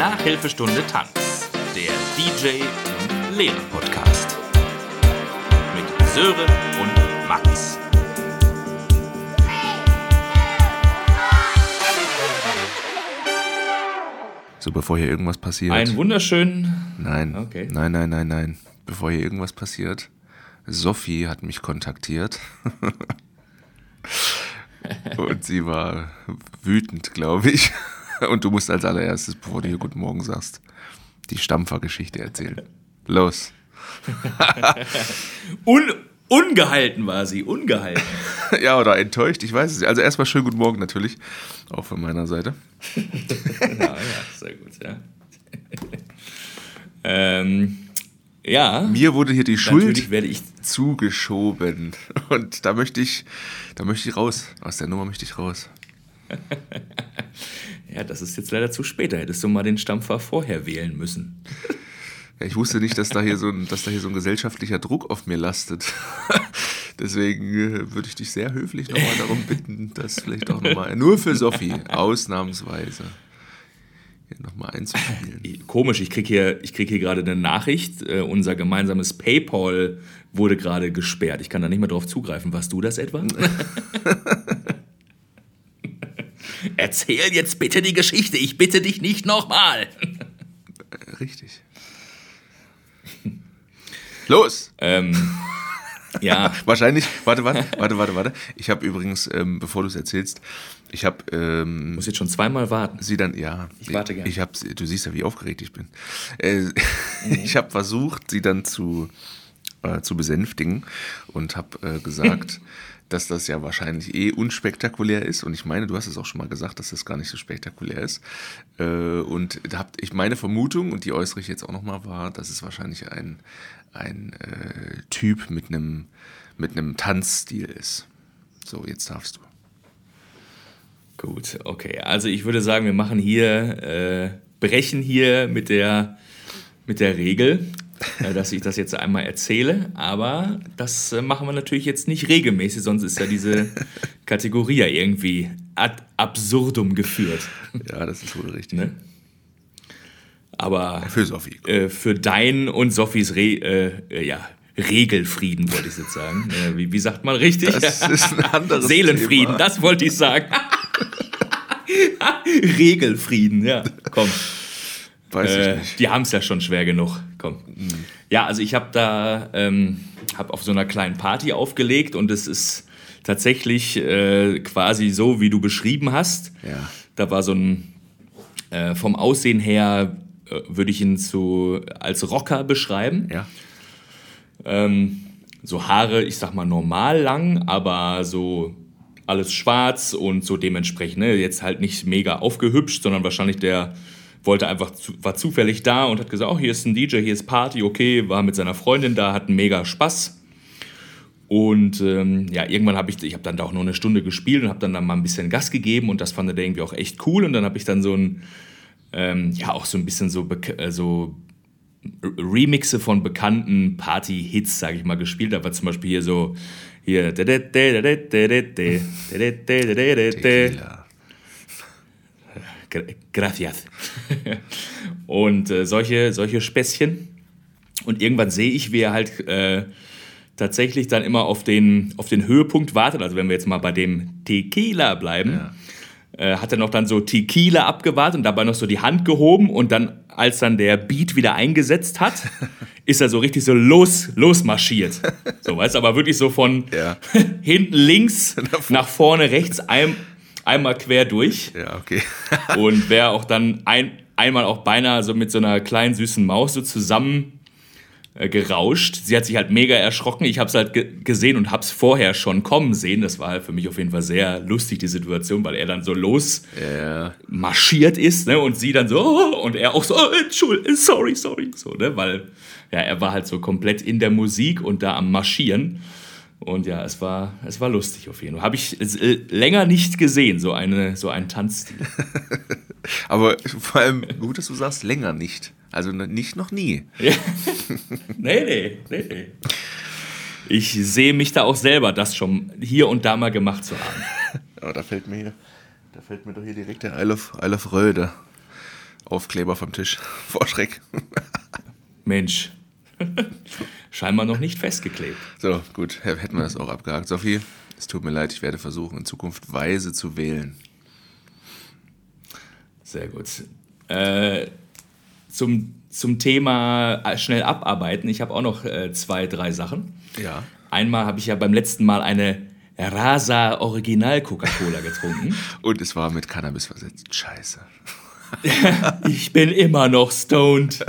Nachhilfestunde Tanz, der DJ und Lehrer Podcast. Mit Sören und Max. So, bevor hier irgendwas passiert. Einen wunderschönen. Nein. Okay. Nein, nein, nein, nein. Bevor hier irgendwas passiert. Sophie hat mich kontaktiert. Und sie war wütend, glaube ich. Und du musst als allererstes, bevor du hier Guten Morgen sagst, die Stampfergeschichte erzählen. Los. Un ungehalten war sie, ungehalten. Ja, oder enttäuscht, ich weiß es nicht. Also erstmal schönen Guten Morgen natürlich, auch von meiner Seite. ja, ja, sehr gut, ja. ähm, ja. Mir wurde hier die Schuld Natürlich werde ich. zugeschoben. Und da möchte ich, da möchte ich raus. Aus der Nummer möchte ich raus. Ja, das ist jetzt leider zu spät. Da hättest du mal den Stampfer vorher wählen müssen. Ja, ich wusste nicht, dass da hier so ein, dass da hier so ein gesellschaftlicher Druck auf mir lastet. Deswegen äh, würde ich dich sehr höflich nochmal darum bitten, das vielleicht auch nochmal, nur für Sophie, ausnahmsweise, hier nochmal einzuspielen. Komisch, ich kriege hier, ich krieg hier gerade eine Nachricht. Äh, unser gemeinsames PayPal wurde gerade gesperrt. Ich kann da nicht mehr drauf zugreifen. Warst du das etwa? Erzähl jetzt bitte die Geschichte. Ich bitte dich nicht nochmal. Richtig. Los! ähm, ja, Wahrscheinlich, warte, warte, warte, warte, warte. Ich habe übrigens, ähm, bevor du es erzählst, ich habe ähm, muss jetzt schon zweimal warten. sie dann, ja. Ich warte gern. Ich hab, du siehst ja, wie aufgeregt ich bin. Äh, Ich habe versucht, sie dann zu, äh, zu besänftigen und habe äh, gesagt, dass das ja wahrscheinlich eh unspektakulär ist. Und ich meine, du hast es auch schon mal gesagt, dass das gar nicht so spektakulär ist. Äh, und da hab ich meine Vermutung, und die äußere ich jetzt auch nochmal, war, dass es wahrscheinlich ein, ein äh, Typ mit einem mit einem Tanzstil ist. So, jetzt darfst du. Gut, okay. Also ich würde sagen, wir machen hier, äh, brechen hier mit der, mit der Regel, dass ich das jetzt einmal erzähle. Aber das äh, machen wir natürlich jetzt nicht regelmäßig, sonst ist ja diese Kategorie ja irgendwie ad absurdum geführt. Ja, das ist wohl richtig. Ne? Aber Für Sophie. äh, für dein und Sophies Re äh, äh, ja, Regelfrieden, wollte ich jetzt sagen. Äh, wie, wie sagt man richtig? Das ist ein anderes Seelenfrieden, Thema. das wollte ich sagen. Regelfrieden, ja. Komm. Weiß Äh, ich nicht. die haben es ja schon schwer genug. Komm. Ja, also ich habe da ähm, hab auf so einer kleinen Party aufgelegt und es ist tatsächlich äh, quasi so, wie du beschrieben hast. Ja. Da war so ein, äh, vom Aussehen her äh, würde ich ihn zu, als Rocker beschreiben. Ja. Ähm, so Haare, ich sag mal normal lang, aber so alles schwarz und so dementsprechend. Ne? Jetzt halt nicht mega aufgehübscht, sondern wahrscheinlich der wollte einfach, zu, war zufällig da und hat gesagt, oh, hier ist ein DJ, hier ist Party, okay, war mit seiner Freundin da, hatten mega Spaß. Und ähm, ja, irgendwann habe ich, ich habe dann da auch nur eine Stunde gespielt und habe dann, dann mal ein bisschen Gas gegeben und das fand er irgendwie auch echt cool. Und dann habe ich dann so ein, ähm, ja, auch so ein bisschen so, äh, so Remixe von bekannten Party-Hits, sage ich mal, gespielt. Da war zum Beispiel hier so hier Tequila. Gra- Gracias. Und äh, solche, solche Späßchen. Und irgendwann sehe ich, wie er halt äh, tatsächlich dann immer auf den, auf den Höhepunkt wartet. Also wenn wir jetzt mal bei dem Tequila bleiben, Ja. äh, hat er noch dann so Tequila abgewartet und dabei noch so die Hand gehoben und dann, als dann der Beat wieder eingesetzt hat, ist er so richtig so los, losmarschiert. So, weißt du, aber wirklich so von Ja. hinten links nach vorne rechts ein, einmal quer durch. Ja, okay. Und wäre auch dann ein, einmal auch beinahe so mit so einer kleinen süßen Maus so zusammen äh, gerauscht. Sie hat sich halt mega erschrocken. Ich habe es halt ge gesehen und habe es vorher schon kommen sehen. Das war halt für mich auf jeden Fall sehr lustig, die Situation, weil er dann so los Ja. marschiert ist ne? und sie dann so oh, und er auch so, oh, Entschuldigung, sorry, sorry, so, ne? weil ja, er war halt so komplett in der Musik und da am Marschieren. Und ja, es war, es war lustig auf jeden Fall. Habe ich äh, länger nicht gesehen, so, eine, so einen Tanzstil. Aber vor allem gut, dass du sagst, länger nicht. Also nicht noch nie. Ja. nee, nee, nee, nee. Ich sehe mich da auch selber, das schon hier und da mal gemacht zu haben. Aber da fällt mir hier, da fällt mir doch hier direkt der Isle of, Isle of Röde Aufkleber vom Tisch. Vor Schreck. Mensch. Scheinbar noch nicht festgeklebt. So, gut, hätten wir das auch abgehakt. Sophie, es tut mir leid, ich werde versuchen, in Zukunft weise zu wählen. Sehr gut. Äh, zum, zum Thema schnell abarbeiten. Ich habe auch noch äh, zwei, drei Sachen. Ja. Einmal habe ich ja beim letzten Mal eine Rasa Original Coca-Cola getrunken. Und es war mit Cannabis versetzt. Scheiße. ich bin immer noch stoned.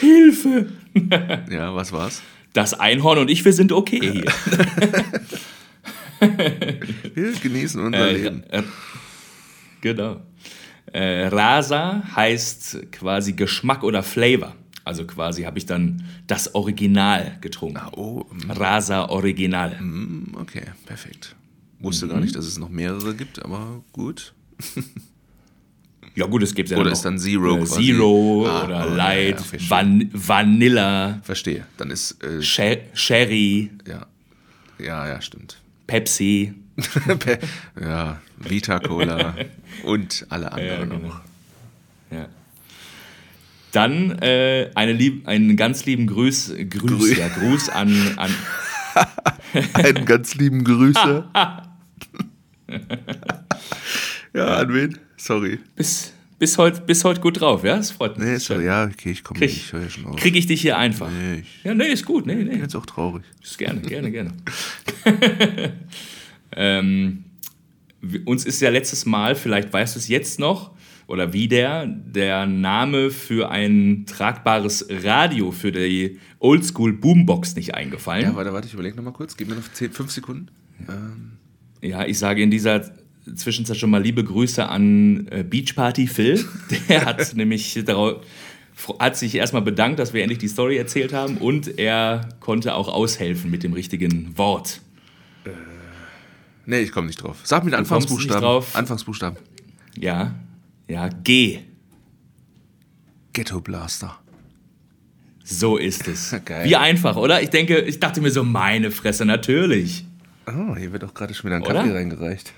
Hilfe! ja, was war's? Das Einhorn und ich, wir sind okay hier. wir genießen unser äh, Leben. Äh, genau. Äh, Rasa heißt quasi Geschmack oder Flavor. Also quasi habe ich dann das Original getrunken. Ah, oh, mm. Rasa Original. Mm, okay, perfekt. Wusste mhm. gar nicht, dass es noch mehrere gibt, aber gut. Ja gut, es gibt ja Oder ist dann Zero äh, Zero ah, oder oh, Light, ja, ja, Van Vanilla. Verstehe. Dann ist äh, Sherry. Ja. Ja, ja, stimmt. Pepsi. ja, Vita Cola und alle anderen ja, genau. noch. Ja. Dann äh, eine lieb, einen ganz lieben Grüß, Grüß, Grü ja, Gruß an. an einen ganz lieben Grüße. ja, an wen? Sorry. Bis, bis heute bis heut gut drauf, ja? Das freut mich. Nee, sorry, ja, okay, ich komme krieg, ich schon auf. Krieg ich dich hier einfach? Nee, ich, ja, nee, ist gut. Nee, nee. Ich bin jetzt auch traurig. Ist gerne, gerne, gerne. ähm, uns ist ja letztes Mal, vielleicht weißt du es jetzt noch, oder wieder der Name für ein tragbares Radio für die Oldschool Boombox nicht eingefallen. Ja, warte, warte, ich überlege nochmal kurz. Gib mir noch 10, 5 Sekunden. Ähm. Ja, ich sage in dieser Zwischenzeit schon mal liebe Grüße an äh, Beach Party Phil. Der hat nämlich darauf, hat sich erstmal bedankt, dass wir endlich die Story erzählt haben und er konnte auch aushelfen mit dem richtigen Wort. Äh, nee, ich komme nicht drauf. Sag mir den Anfangsbuchstaben. Drauf. Anfangsbuchstaben. Ja, ja, G. Ghetto Blaster. So ist es. Geil. Wie einfach, oder? Ich denke, ich dachte mir so, meine Fresse, natürlich. Oh, hier wird auch gerade schon wieder ein Kaffee reingereicht.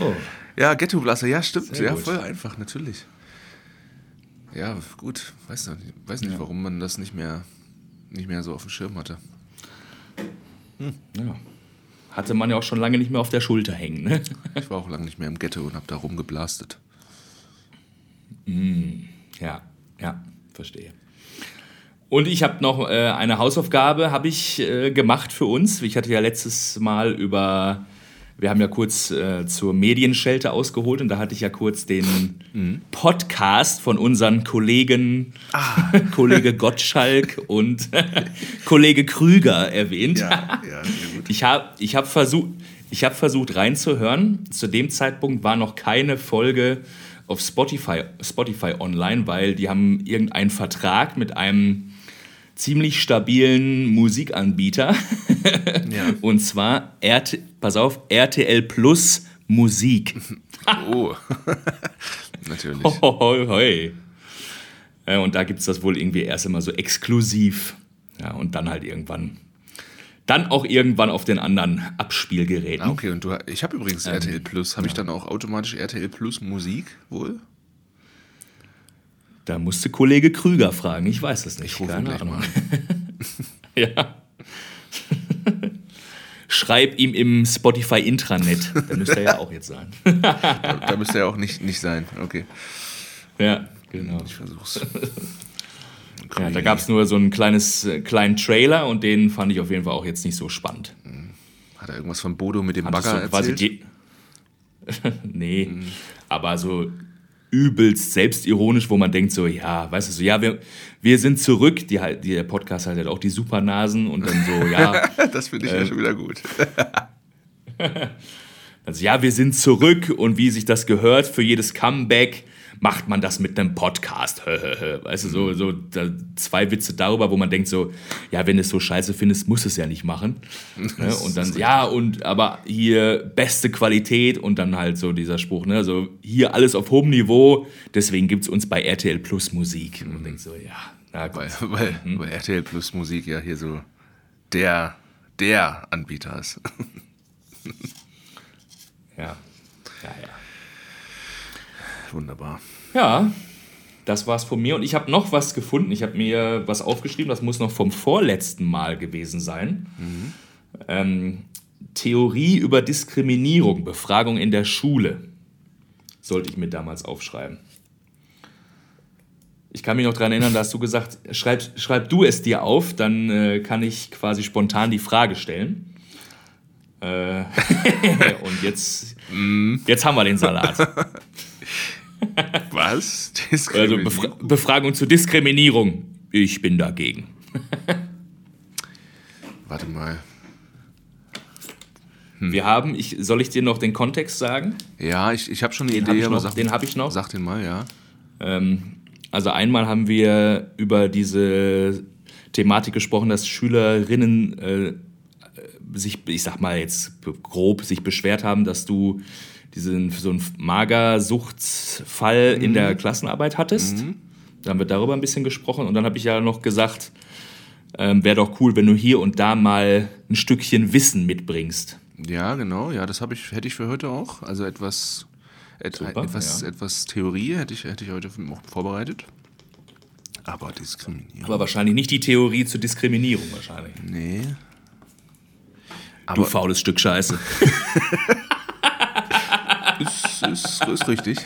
oh. Ja, Ghetto Blaster, ja, stimmt. Sehr ja, gut. voll einfach, natürlich. Ja, gut. Weiß nicht, weiß nicht ja. warum man das nicht mehr, nicht mehr so auf dem Schirm hatte. Hm. Ja hatte man ja auch schon lange nicht mehr auf der Schulter hängen. Ne? Ich war auch lange nicht mehr im Ghetto und habe da rumgeblastet. Mm, ja, ja, verstehe. Und ich habe noch äh, eine Hausaufgabe habe ich äh, gemacht für uns. Ich hatte ja letztes Mal über wir haben ja kurz äh, zur Medienschelte ausgeholt und da hatte ich ja kurz den mhm. Podcast von unseren Kollegen, ah. Kollege Gottschalk und Kollege Krüger erwähnt. Ja, ja, ich habe ich hab versucht, hab versucht reinzuhören. Zu dem Zeitpunkt war noch keine Folge auf Spotify, Spotify online, weil die haben irgendeinen Vertrag mit einem ziemlich stabilen Musikanbieter. ja. Und zwar, RT, pass auf, RTL Plus Musik. oh, natürlich. Hoi, hoi. Äh, und da gibt es das wohl irgendwie erst immer so exklusiv. Ja, und dann halt irgendwann. Dann auch irgendwann auf den anderen Abspielgeräten. Ah, okay, und du, ich habe übrigens ähm, RTL Plus. Habe ja. ich dann auch automatisch RTL Plus Musik wohl? Da musste Kollege Krüger fragen. Ich weiß es nicht. Ich Keine Ahnung. Ja. Schreib ihm im Spotify Intranet. Da müsste er ja auch jetzt sein. da, da müsste er auch nicht, nicht sein. Okay. Ja, genau. Ich versuch's. Ja, da gab es nur so einen kleines, äh, kleinen Trailer und den fand ich auf jeden Fall auch jetzt nicht so spannend. Hm. Hat er irgendwas von Bodo mit dem Bagger so erzählt? nee, mhm. aber so übelst selbstironisch, wo man denkt so, ja, weißt du, so, ja, wir, wir sind zurück. Die, die, der Podcast hat halt auch die Supernasen und dann so, ja. das finde ich äh, ja schon wieder gut. also, ja, wir sind zurück und wie sich das gehört für jedes Comeback macht man das mit einem Podcast. weißt du, so, so zwei Witze darüber, wo man denkt so, ja, wenn du es so scheiße findest, muss es ja nicht machen. ne? Und dann, ja, und aber hier beste Qualität und dann halt so dieser Spruch, ne, so hier alles auf hohem Niveau, deswegen gibt es uns bei RTL Plus Musik. Und man denkt so, ja, na gut. Weil, weil, mhm. weil RTL Plus Musik ja hier so der, der Anbieter ist. ja. Ja, ja. Wunderbar. Ja, das war's von mir. Und ich habe noch was gefunden. Ich habe mir was aufgeschrieben, das muss noch vom vorletzten Mal gewesen sein. Mhm. Ähm, Theorie über Diskriminierung, Befragung in der Schule. Sollte ich mir damals aufschreiben. Ich kann mich noch daran erinnern, da hast du gesagt, schreib, schreib du es dir auf, dann äh, kann ich quasi spontan die Frage stellen. Äh, und jetzt, mm. jetzt haben wir den Salat. Was? Also Befra Befragung zur Diskriminierung. Ich bin dagegen. Warte mal. Hm. Wir haben, ich, soll ich dir noch den Kontext sagen? Ja, ich, ich habe schon eine den Idee, aber noch, sag, den habe ich noch. Sag den mal, ja. Ähm, also einmal haben wir über diese Thematik gesprochen, dass Schülerinnen äh, sich, ich sag mal jetzt grob, sich beschwert haben, dass du diesen so einen Magersuchtsfall mhm. in der Klassenarbeit hattest. Mhm. Da haben wir darüber ein bisschen gesprochen und dann habe ich ja noch gesagt, ähm, wäre doch cool, wenn du hier und da mal ein Stückchen Wissen mitbringst. Ja, genau, ja, das ich, hätte ich für heute auch. Also etwas, et, Super, etwas, ja. etwas Theorie hätte ich, hätte ich heute vorbereitet. Aber Diskriminierung. Aber wahrscheinlich nicht die Theorie zur Diskriminierung wahrscheinlich. Nee. Aber du faules Stück Scheiße. ist, ist, ist richtig.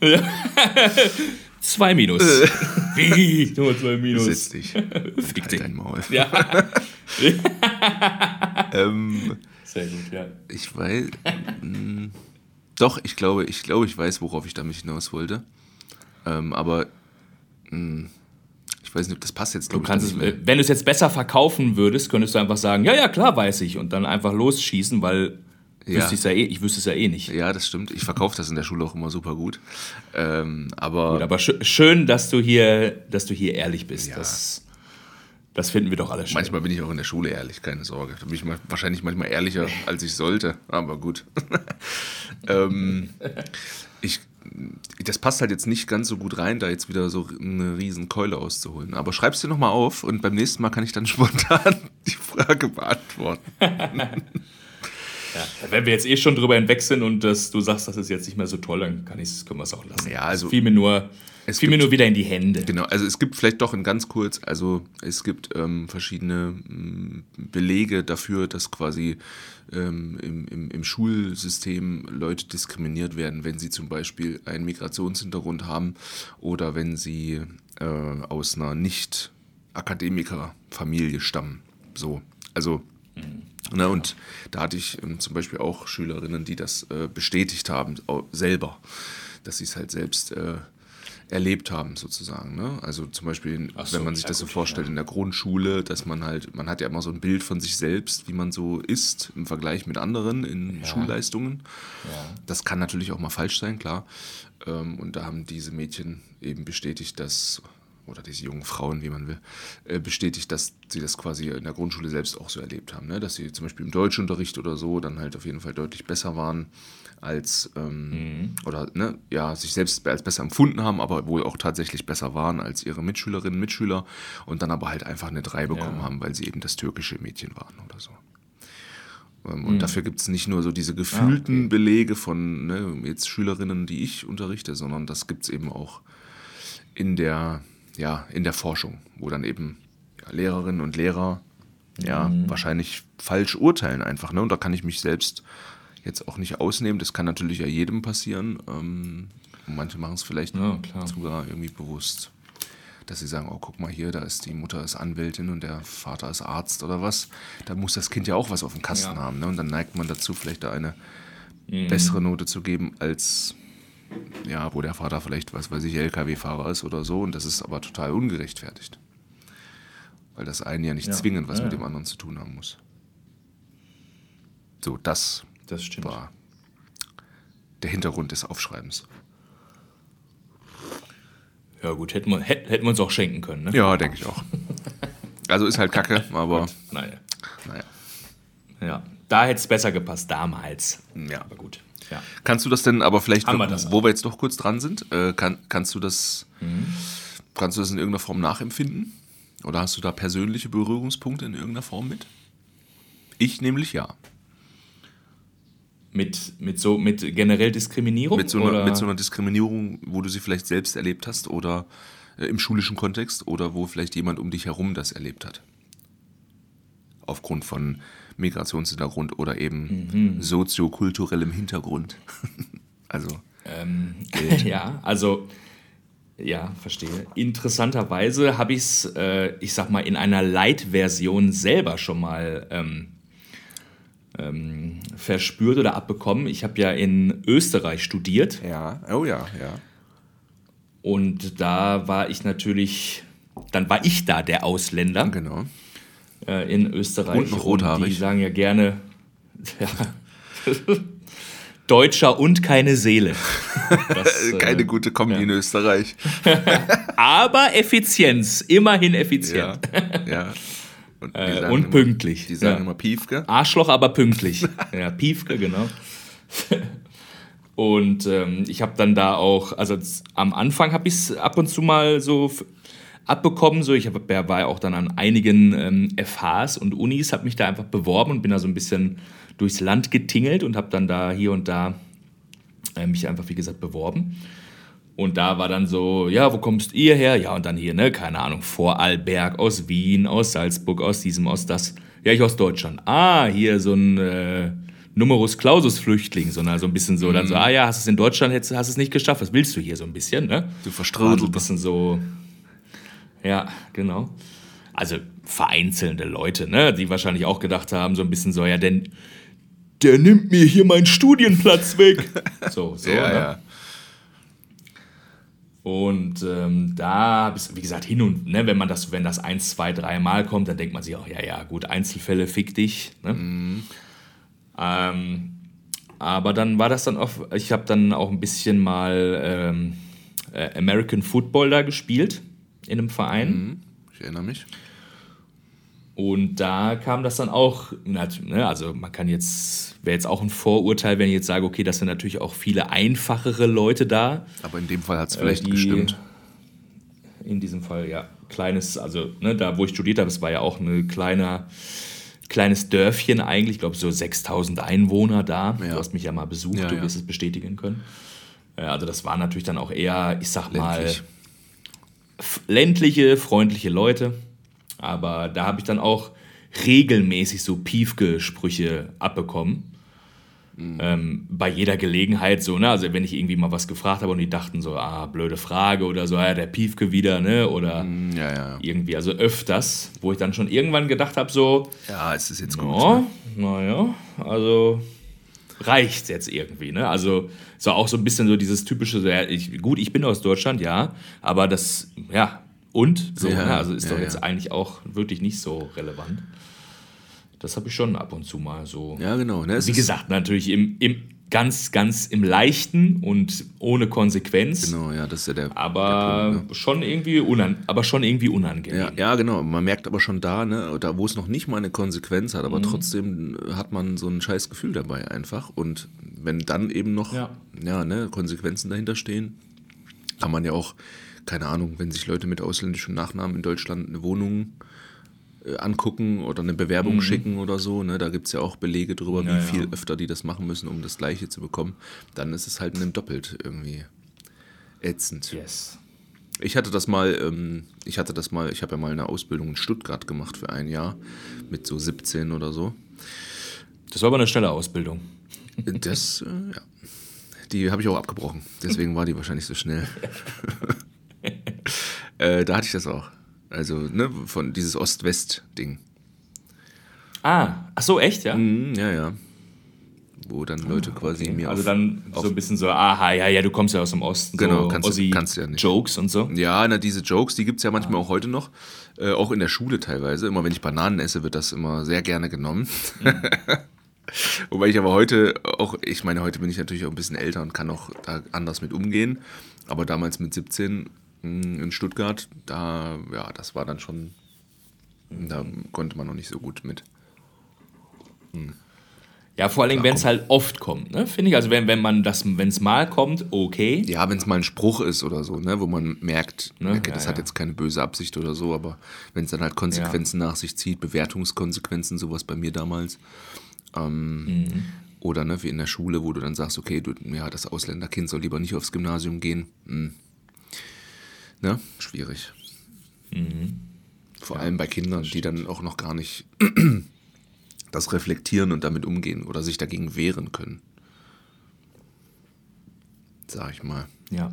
Ja. zwei Minus. Wie? Nur zwei Minus. Setz dich. Fick halt dein Maul. Ja. ähm, Sehr gut, ja. Ich weiß. Mh, hm, doch, ich glaube, ich glaube, ich weiß, worauf ich damit hinaus wollte. Ähm, aber mh, hm, ich weiß nicht, ob das passt jetzt. Du kannst es, wenn du es jetzt besser verkaufen würdest, könntest du einfach sagen, ja, ja, klar, weiß ich, und dann einfach losschießen, weil ja. Wüsste ja eh, ich wüsste es ja eh nicht. Ja, das stimmt. Ich verkaufe das in der Schule auch immer super gut. Ähm, aber gut, aber sch schön, dass du hier, dass du hier ehrlich bist. Ja. Das, das finden wir doch alle schön. Manchmal bin ich auch in der Schule ehrlich, keine Sorge. Da bin ich wahrscheinlich manchmal ehrlicher, als ich sollte. Aber gut. ähm, ich, das passt halt jetzt nicht ganz so gut rein, da jetzt wieder so eine riesen Keule auszuholen. Aber schreib's dir nochmal auf und beim nächsten Mal kann ich dann spontan die Frage beantworten. Ja. Wenn wir jetzt eh schon drüber hinweg sind und das, du sagst, das ist jetzt nicht mehr so toll, dann kann ich, können wir es auch lassen. Ja, also. Es fiel mir nur, es fiel mir nur wieder in die Hände. Genau, also es gibt vielleicht doch in ganz kurz, also es gibt ähm, verschiedene ähm, Belege dafür, dass quasi ähm, im, im, im Schulsystem Leute diskriminiert werden, wenn sie zum Beispiel einen Migrationshintergrund haben oder wenn sie äh, aus einer Nicht-Akademiker-Familie stammen. So, also. Mhm Ne, und da hatte ich ähm, zum Beispiel auch Schülerinnen, die das äh, bestätigt haben, selber, dass sie es halt selbst äh, erlebt haben, sozusagen. Ne? Also zum Beispiel, so, wenn man sich das so vorstellt ja. in der Grundschule, dass man halt, man hat ja immer so ein Bild von sich selbst, wie man so ist im Vergleich mit anderen in ja. Schulleistungen. Das kann natürlich auch mal falsch sein, klar. Ähm, und da haben diese Mädchen eben bestätigt, dass oder diese jungen Frauen, wie man will, äh, bestätigt, dass sie das quasi in der Grundschule selbst auch so erlebt haben. Ne? Dass sie zum Beispiel im Deutschunterricht oder so dann halt auf jeden Fall deutlich besser waren als, ähm, mhm. oder ne, ja, sich selbst als besser empfunden haben, aber wohl auch tatsächlich besser waren als ihre Mitschülerinnen und Mitschüler und dann aber halt einfach eine 3 bekommen ja. haben, weil sie eben das türkische Mädchen waren oder so. Ähm, und mhm. dafür gibt es nicht nur so diese gefühlten ah, okay. Belege von ne, jetzt Schülerinnen, die ich unterrichte, sondern das gibt es eben auch in der ja, in der Forschung, wo dann eben ja, Lehrerinnen und Lehrer ja mhm. wahrscheinlich falsch urteilen einfach. Ne? Und da kann ich mich selbst jetzt auch nicht ausnehmen. Das kann natürlich ja jedem passieren. Ähm, manche machen es vielleicht ja, sogar irgendwie bewusst. Dass sie sagen, oh, guck mal hier, da ist die Mutter ist Anwältin und der Vater ist Arzt oder was. Da muss das Kind ja auch was auf dem Kasten ja. haben. Ne? Und dann neigt man dazu, vielleicht da eine mhm. bessere Note zu geben als ja, wo der Vater vielleicht, was weiß ich, LKW-Fahrer ist oder so und das ist aber total ungerechtfertigt. Weil das eine ja nicht ja. zwingend was ja, mit dem anderen zu tun haben muss. So, das, das war der Hintergrund des Aufschreibens. Ja, gut, hätten wir, hätten, hätten wir uns auch schenken können, ne? Ja, denke ich auch. Also ist halt kacke, aber. naja. Naja. Ja, da hätte es besser gepasst, damals. Ja. Aber gut. Ja. Kannst du das denn, aber vielleicht, wir das wo wir jetzt doch kurz dran sind, äh, kann, kannst du das, mhm. kannst du das in irgendeiner Form nachempfinden? Oder hast du da persönliche Berührungspunkte in irgendeiner Form mit? Ich nämlich ja. Mit, mit so mit generell Diskriminierung? Mit so, einer, oder? mit so einer Diskriminierung, wo du sie vielleicht selbst erlebt hast oder äh, im schulischen Kontext oder wo vielleicht jemand um dich herum das erlebt hat. Aufgrund von Migrationshintergrund oder eben Mhm. soziokulturellem Hintergrund. also, Ähm, ja, also, ja, verstehe. Interessanterweise habe ich es, äh, ich sag mal, in einer Light-Version selber schon mal ähm, ähm, verspürt oder abbekommen. Ich habe ja in Österreich studiert ja, oh ja, ja. und da war ich natürlich, dann war ich da der Ausländer Genau. Äh, in Österreich. Und noch rothaarig. die sagen ja gerne, ja, Deutscher und keine Seele. Das, äh, Keine gute Kombi ja. in Österreich. Aber Effizienz, immerhin effizient. Ja, ja. Und, Äh, und immer- pünktlich. Die sagen Ja. immer Piefke. Arschloch, aber pünktlich. ja, Piefke, genau. Und ähm, ich habe dann da auch, also am Anfang habe ich es ab und zu mal so abbekommen. So, ich hab, war ja auch dann an einigen ähm, FHs und Unis, habe mich da einfach beworben und bin da so ein bisschen durchs Land getingelt und habe dann da hier und da äh, mich einfach, wie gesagt, beworben. Und da war dann so, ja, wo kommst ihr her? Ja, und dann hier, ne, keine Ahnung, Vorarlberg, aus Wien, aus Salzburg, aus diesem, aus das. Ja, ich aus Deutschland. Ah, hier so ein äh, Numerus Clausus Flüchtling, sondern so ein bisschen so, dann so, ah ja, hast es in Deutschland, hast es nicht geschafft, was willst du hier so ein bisschen, ne? Du War Verströdelter. so ein bisschen so, ja, genau. Also vereinzelte Leute, ne, die wahrscheinlich auch gedacht haben, so ein bisschen so, ja, denn der nimmt mir hier meinen Studienplatz weg. So, so, Ja, ne? ja. Und ähm, da wie gesagt, hin und, ne, wenn man das, wenn das eins, zwei, drei Mal kommt, dann denkt man sich auch, ja, ja, gut, Einzelfälle, fick dich. Ne? Ähm, aber dann war das dann auch, ich habe dann auch ein bisschen mal ähm, äh, American Football da gespielt in einem Verein. Ich erinnere mich. Und da kam das dann auch, ne, also man kann jetzt, wäre jetzt auch ein Vorurteil, wenn ich jetzt sage, okay, das sind natürlich auch viele einfachere Leute da. Aber in dem Fall hat es vielleicht die- gestimmt. In diesem Fall, ja. Kleines, also ne, da, wo ich studiert habe, es war ja auch ein kleiner, kleines Dörfchen eigentlich, ich glaube so 6000 Einwohner da. Ja. Du hast mich ja mal besucht, Ja, du ja. wirst es bestätigen können. Äh, Also das waren natürlich dann auch eher, ich sag mal, Ländlich. Ländliche, freundliche Leute. Aber da habe ich dann auch regelmäßig so Piefke-Sprüche abbekommen. Ähm, bei jeder Gelegenheit so, ne? Also wenn ich irgendwie mal was gefragt habe und die dachten so, ah, blöde Frage oder so, ja, der Piefke wieder, ne? Oder Ja, ja. irgendwie, also öfters, wo ich dann schon irgendwann gedacht habe, so, Ja, es ist jetzt gut. Ne? naja, also reicht jetzt irgendwie, ne? Also so auch so ein bisschen so dieses typische, so, ja, ich, gut, ich bin aus Deutschland, ja, aber das, ja, und so, Ja, ne? Also ist ja, doch jetzt ja. eigentlich auch wirklich nicht so relevant. Das habe ich schon ab und zu mal so. Ja, genau. Ne? Es Wie gesagt, natürlich im, im ganz, ganz im Leichten und ohne Konsequenz. Genau, ja, das ist ja der. Aber der Punkt, ne? schon irgendwie unan aber schon irgendwie unangenehm. Ja, ja, genau. Man merkt aber schon da, ne, da wo es noch nicht mal eine Konsequenz hat, Mhm. aber trotzdem hat man so ein scheiß Gefühl dabei einfach. Und wenn dann eben noch Ja. ja. ne, Konsequenzen dahinter stehen, kann man ja auch, keine Ahnung, wenn sich Leute mit ausländischem Nachnamen in Deutschland eine Wohnung äh, angucken oder eine Bewerbung schicken oder so, ne, da gibt es ja auch Belege drüber, Mhm. Ja, wie ja. viel öfter die das machen müssen, um das Gleiche zu bekommen, dann ist es halt einem doppelt irgendwie ätzend. Yes. Ich hatte das mal, ähm, ich hatte das mal, ich habe ja mal eine Ausbildung in Stuttgart gemacht für ein Jahr mit so 17 oder so. Das war aber eine schnelle Ausbildung. Das, äh, ja. Die habe ich auch abgebrochen. Deswegen war die wahrscheinlich so schnell. äh, da hatte ich das auch. Also, ne, von dieses Ost-West-Ding. Ah, ach so, echt, ja? Mhm, ja, ja. Wo dann Leute quasi mir Also dann so ein bisschen so, aha, ja, ja, du kommst ja aus dem Osten. Genau, so kannst du- Ossi kannst ja nicht. Jokes und so. Ja, na, diese Jokes, die gibt es ja manchmal Ah. auch heute noch. Äh, auch in der Schule teilweise. Immer wenn ich Bananen esse, wird das immer sehr gerne genommen. Mhm. Wobei ich aber heute auch, ich meine, heute bin ich natürlich auch ein bisschen älter und kann auch da anders mit umgehen. Aber damals mit 17 mh, in Stuttgart, da, ja, das war dann schon, da konnte man noch nicht so gut mit. Ja, vor allem, wenn es halt oft kommt, ne? Finde ich. Also wenn, wenn man das, wenn es mal kommt, okay. Ja, wenn es mal ein Spruch ist oder so, ne, wo man merkt, Ne? okay, Ja, das ja. hat jetzt keine böse Absicht oder so, aber wenn es dann halt Konsequenzen nach sich zieht, Bewertungskonsequenzen, sowas bei mir damals, ähm, Oder ne, wie in der Schule, wo du dann sagst, okay, du, ja, das Ausländerkind soll lieber nicht aufs Gymnasium gehen. Hm. Ne? Schwierig. Vor Ja, allem bei Kindern, die dann auch noch gar nicht das reflektieren und damit umgehen oder sich dagegen wehren können. Sag ich mal. Ja.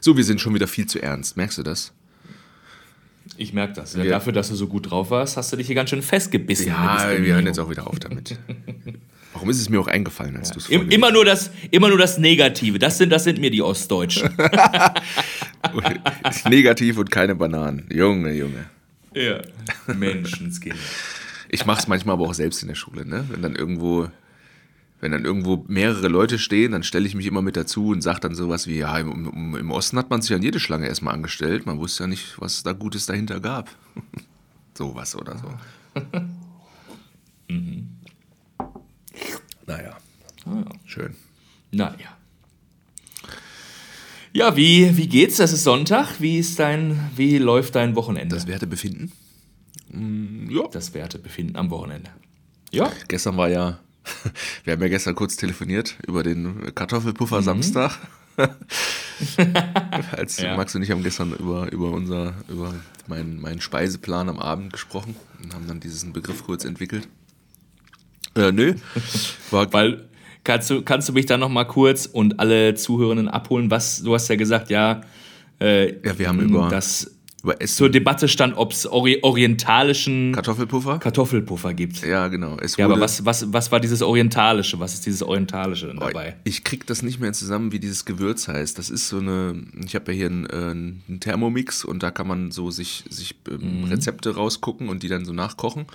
So, wir sind schon wieder viel zu ernst. Merkst du das? Ich merke das. Ja, Ja. Dafür, dass du so gut drauf warst, hast du dich hier ganz schön festgebissen. Ja, wir hören jetzt auch wieder auf damit. Warum ist es mir auch eingefallen, als du es Im, immer, nur das, immer nur das Negative. Das sind, das sind mir die Ostdeutschen. Ist negativ und keine Bananen. Junge, Junge. ja. Menschenskinder. Ich mache es manchmal aber auch selbst in der Schule, ne? Wenn dann irgendwo, wenn dann irgendwo mehrere Leute stehen, dann stelle ich mich immer mit dazu und sage dann sowas wie, ja, im, im, Osten hat man sich an jede Schlange erstmal angestellt. Man wusste ja nicht, was da Gutes dahinter gab. sowas oder so. Naja, Ah, schön. Naja. Ja, wie, wie geht's? Das ist Sonntag. Wie ist dein, wie läuft dein Wochenende? Das Wertebefinden? Mm, ja. das Wertebefinden am Wochenende. Ja, Gestern war ja, wir haben ja gestern kurz telefoniert über den Kartoffelpuffer Samstag. Als Ja. Max und ich haben gestern über, über unser, über meinen, meinen Speiseplan am Abend gesprochen und haben dann diesen Begriff kurz entwickelt. Äh, nö. War, weil kannst du, kannst du mich da noch mal kurz und alle Zuhörenden abholen, was du hast ja gesagt, ja, äh, ja, wir haben über, dass über Essen, zur Debatte stand, ob es ori orientalischen Kartoffelpuffer. Kartoffelpuffer gibt. ja, genau. Ja, aber was, was, was war dieses Orientalische? Was ist dieses Orientalische denn dabei? Ich krieg das nicht mehr zusammen, wie dieses Gewürz heißt. Das ist so eine, ich habe ja hier einen, äh, einen Thermomix und da kann man so sich, sich ähm, Rezepte rausgucken und die dann so nachkochen.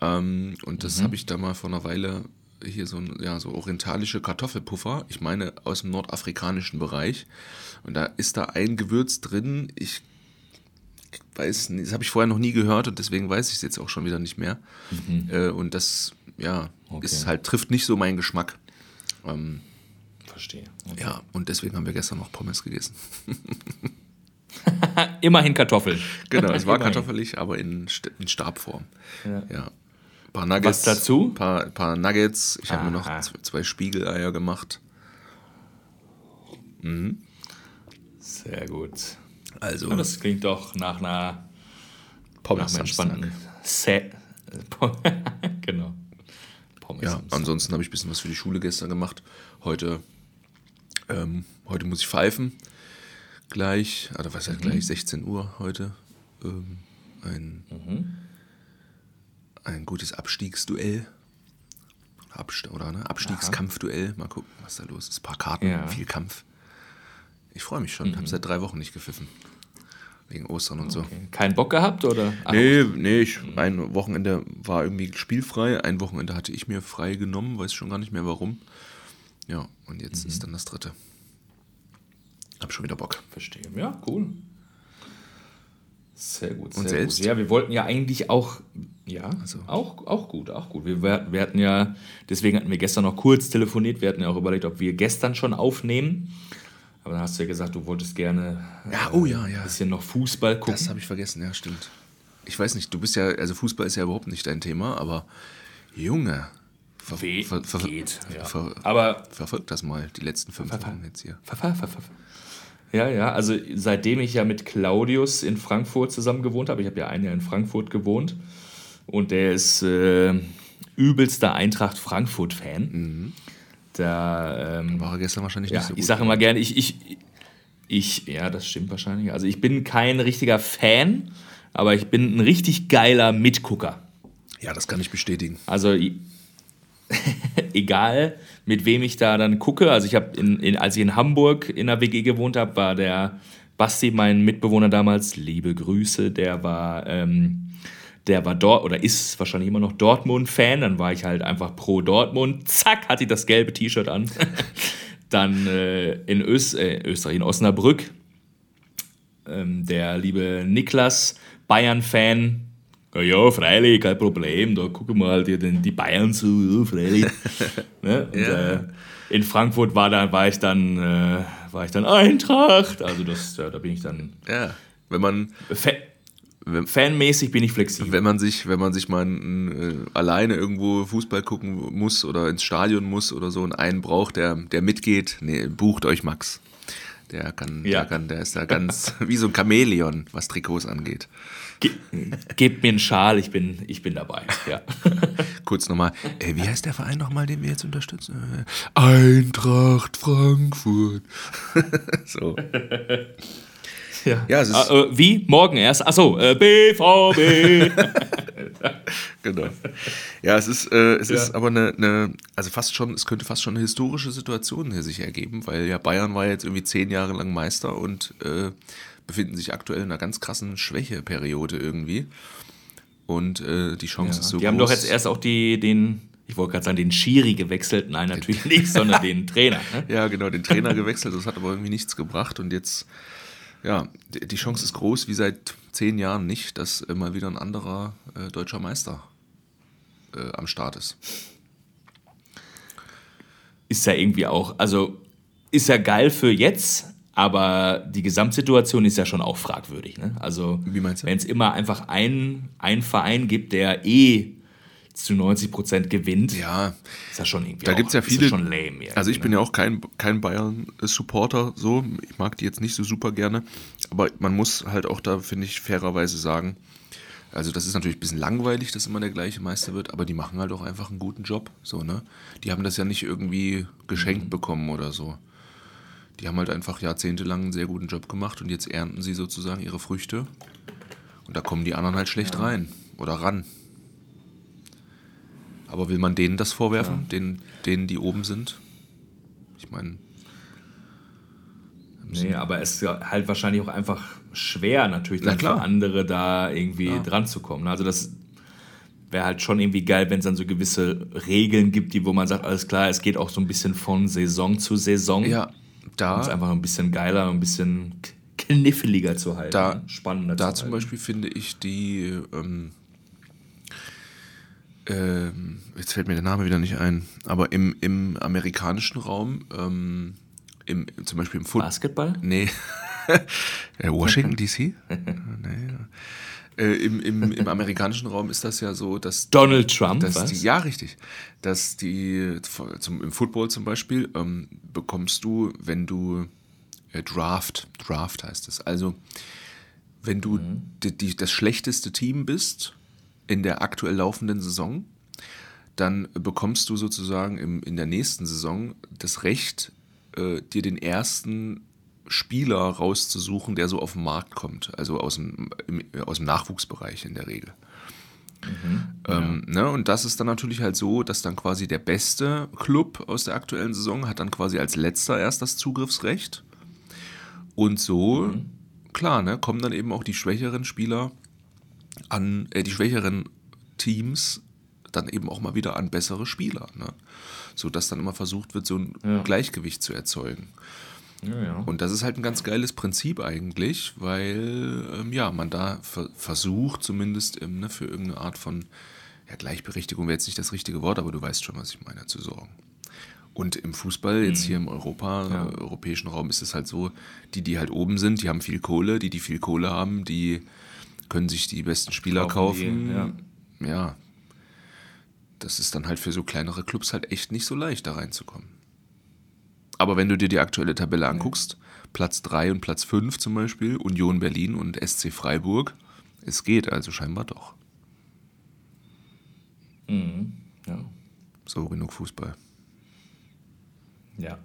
Ähm, und das habe ich da mal vor einer Weile hier so, ein, ja, so orientalische Kartoffelpuffer, ich meine aus dem nordafrikanischen Bereich. Und da ist da ein Gewürz drin, ich weiß, nicht, das habe ich vorher noch nie gehört und deswegen weiß ich es jetzt auch schon wieder nicht mehr. Äh, und das, ja, Okay. ist halt, trifft nicht so meinen Geschmack. Ähm, Verstehe. ja, und deswegen haben wir gestern noch Pommes gegessen. Immerhin Kartoffeln. Genau, es war Immerhin. kartoffelig, aber in, in Stabform. Ja. Ja. Ein paar Nuggets. Was dazu? Ein paar, paar Nuggets. Ich habe mir noch zwei Spiegeleier gemacht. Sehr gut. Also Ja, das klingt doch nach einer nach Pommes einem entspannten. Set. genau. Pommes Ja, Samstag. ansonsten habe ich ein bisschen was für die Schule gestern gemacht. Heute, ähm, heute muss ich pfeifen. Gleich, oder was Mhm. heißt gleich, 16 Uhr heute. Ähm, ein, Mhm. Ein gutes Abstiegsduell. Abst oder ne? Abstiegskampfduell. Mal gucken, was da los ist. Ein paar Karten, Ja. viel Kampf. Ich freue mich schon. Habe seit drei Wochen nicht gepfiffen. Wegen Ostern und so. Okay. Keinen Bock gehabt oder? Ach, Nee, nee, ich, ein Wochenende war irgendwie spielfrei, ein Wochenende hatte ich mir frei genommen, weiß schon gar nicht mehr warum. Ja, und jetzt ist dann das dritte. Hab schon wieder Bock. Verstehe. Ja, cool. Sehr gut. Sehr Und selbst? Gut. Ja, wir wollten ja eigentlich auch, ja, Also. auch, auch gut, auch gut. Wir, wir hatten ja, deswegen hatten wir gestern noch kurz telefoniert. Wir hatten ja auch überlegt, ob wir gestern schon aufnehmen. Aber dann hast du ja gesagt, du wolltest gerne Ja, oh ja, ja. ein bisschen noch Fußball gucken. Das habe ich vergessen, ja, stimmt. Ich weiß nicht, du bist ja, also Fußball ist ja überhaupt nicht dein Thema, aber Junge, ver, ver, ver, geht. Ja. Aber verfolgt das mal, die letzten fünf Wochen jetzt hier. Ja, ja, also seitdem ich ja mit Claudius in Frankfurt zusammen gewohnt habe, ich habe ja ein Jahr in Frankfurt gewohnt und der ist äh, übelster Eintracht Frankfurt-Fan. Da, ähm, War er gestern wahrscheinlich ja, nicht so gut. ich sage immer gerne, ich, ich, ich, ja, das stimmt wahrscheinlich. Also ich bin kein richtiger Fan, aber ich bin ein richtig geiler Mitgucker. Ja, das kann ich bestätigen. Also egal, mit wem ich da dann gucke. Also ich habe, in, in, als ich in Hamburg in der WG gewohnt habe, war der Basti, mein Mitbewohner damals, liebe Grüße, der war, ähm, der war dort oder ist wahrscheinlich immer noch Dortmund-Fan. Dann war ich halt einfach pro Dortmund. Zack, hatte ich das gelbe T-Shirt an. dann äh, in Ös äh, Österreich, in Osnabrück, ähm, der liebe Niklas, Bayern-Fan. Ja, ja, freilich, kein Problem. Da gucken wir halt hier den, die Bayern zu, ja, freilich. ne? Und, Ja. äh, in Frankfurt war, da, war, ich dann, äh, war ich dann Eintracht. Also das, ja, da bin ich dann Ja, wenn man, Fa wenn, fanmäßig bin ich flexibel. wenn man sich, wenn man sich mal äh, alleine irgendwo Fußball gucken muss oder ins Stadion muss oder so und einen braucht, der, der mitgeht, nee, bucht euch Max. Der kann, Ja. der kann, der ist da ganz wie so ein Chamäleon, was Trikots angeht. Ge gebt mir einen Schal, ich bin, ich bin dabei. Ja. Kurz nochmal, äh, wie heißt der Verein nochmal, den wir jetzt unterstützen? Eintracht Frankfurt. so. Ja. Ja, es ist- Ah, äh, wie? Morgen erst? Achso, äh, BVB. Genau. Ja, es ist, äh, es Ja. ist aber eine, eine, also fast schon, es könnte fast schon eine historische Situation hier sich ergeben, weil ja Bayern war jetzt irgendwie zehn Jahre lang Meister und äh, befinden sich aktuell in einer ganz krassen Schwächeperiode irgendwie. Und äh, die Chance ist so die groß. haben doch jetzt erst auch die, den, ich wollte gerade sagen, den Schiri gewechselt. Nein, natürlich nicht, sondern den Trainer. Ne? Ja, genau, den Trainer gewechselt, das hat aber irgendwie nichts gebracht und jetzt, ja, die Chance ist groß, wie seit zehn Jahren nicht, dass mal wieder ein anderer äh, deutscher Meister äh, am Start ist. Ist ja irgendwie auch, also ist ja geil für jetzt, aber die Gesamtsituation ist ja schon auch fragwürdig. Ne? Also, wenn es immer einfach einen, einen Verein gibt, der eh zu 90 Prozent gewinnt, Ja, ist das schon irgendwie Da auch, gibt's ja viele- schon lame. irgendwie, Also ich bin ne? ja auch kein, kein Bayern-Supporter, so. Ich mag die jetzt nicht so super gerne. Aber man muss halt auch da, finde ich, fairerweise sagen, also das ist natürlich ein bisschen langweilig, dass immer der gleiche Meister wird, aber die machen halt auch einfach einen guten Job, so, ne? Die haben das ja nicht irgendwie geschenkt bekommen oder so. Die haben halt einfach jahrzehntelang einen sehr guten Job gemacht und jetzt ernten sie sozusagen ihre Früchte. Und da kommen die anderen halt schlecht rein oder ran. Aber will man denen das vorwerfen, denen, denen, die oben sind? Ich meine, Nee, aber es ist ja halt wahrscheinlich auch einfach schwer, natürlich Na dann für andere da irgendwie dran zu kommen. Also das wäre halt schon irgendwie geil, wenn es dann so gewisse Regeln gibt, die, wo man sagt, alles klar, es geht auch so ein bisschen von Saison zu Saison. ja, Um es da, einfach ein bisschen geiler, ein bisschen kniffliger zu halten. Da- ne? spannender da zu zum halten. Beispiel finde ich die, ähm, ähm, jetzt fällt mir der Name wieder nicht ein, aber im, im amerikanischen Raum, ähm, im, zum Beispiel im Football. Basketball? Nee. Äh, Washington DC? nee. äh, im, im, Im amerikanischen Raum ist das ja so, dass Donald Trump, dass was? die, ja, richtig. Dass die, zum, im Football zum Beispiel, ähm, bekommst du, wenn du äh, Draft, Draft heißt es, also wenn du die, die, das schlechteste Team bist in der aktuell laufenden Saison, dann bekommst du sozusagen im, in der nächsten Saison das Recht, äh, dir den ersten Spieler rauszusuchen, der so auf den Markt kommt, also aus dem, im, aus dem Nachwuchsbereich in der Regel. Ähm, ne? Und das ist dann natürlich halt so, dass dann quasi der beste Club aus der aktuellen Saison hat dann quasi als letzter erst das Zugriffsrecht. Und so, klar, ne, kommen dann eben auch die schwächeren Spieler an, äh, die schwächeren Teams dann eben auch mal wieder an bessere Spieler. Ne? So dass dann immer versucht wird, so ein Ja. Gleichgewicht zu erzeugen. Ja, ja. Und das ist halt ein ganz geiles Prinzip eigentlich, weil ähm, ja, man da ver versucht zumindest ähm, ne, für irgendeine Art von ja, Gleichberechtigung wäre jetzt nicht das richtige Wort, aber du weißt schon, was ich meine, zu sorgen. Und im Fußball, jetzt hier im Europa, Ja. äh, europäischen Raum, ist es halt so, die, die halt oben sind, die haben viel Kohle, die, die viel Kohle haben, die können sich die besten Spieler Kaufen die, ja. Das ist dann halt für so kleinere Clubs halt echt nicht so leicht, da reinzukommen. Aber wenn du dir die aktuelle Tabelle anguckst, Platz 3 und Platz 5 zum Beispiel, Union Berlin und SC Freiburg, es geht also scheinbar doch. ja. So genug Fußball. ja.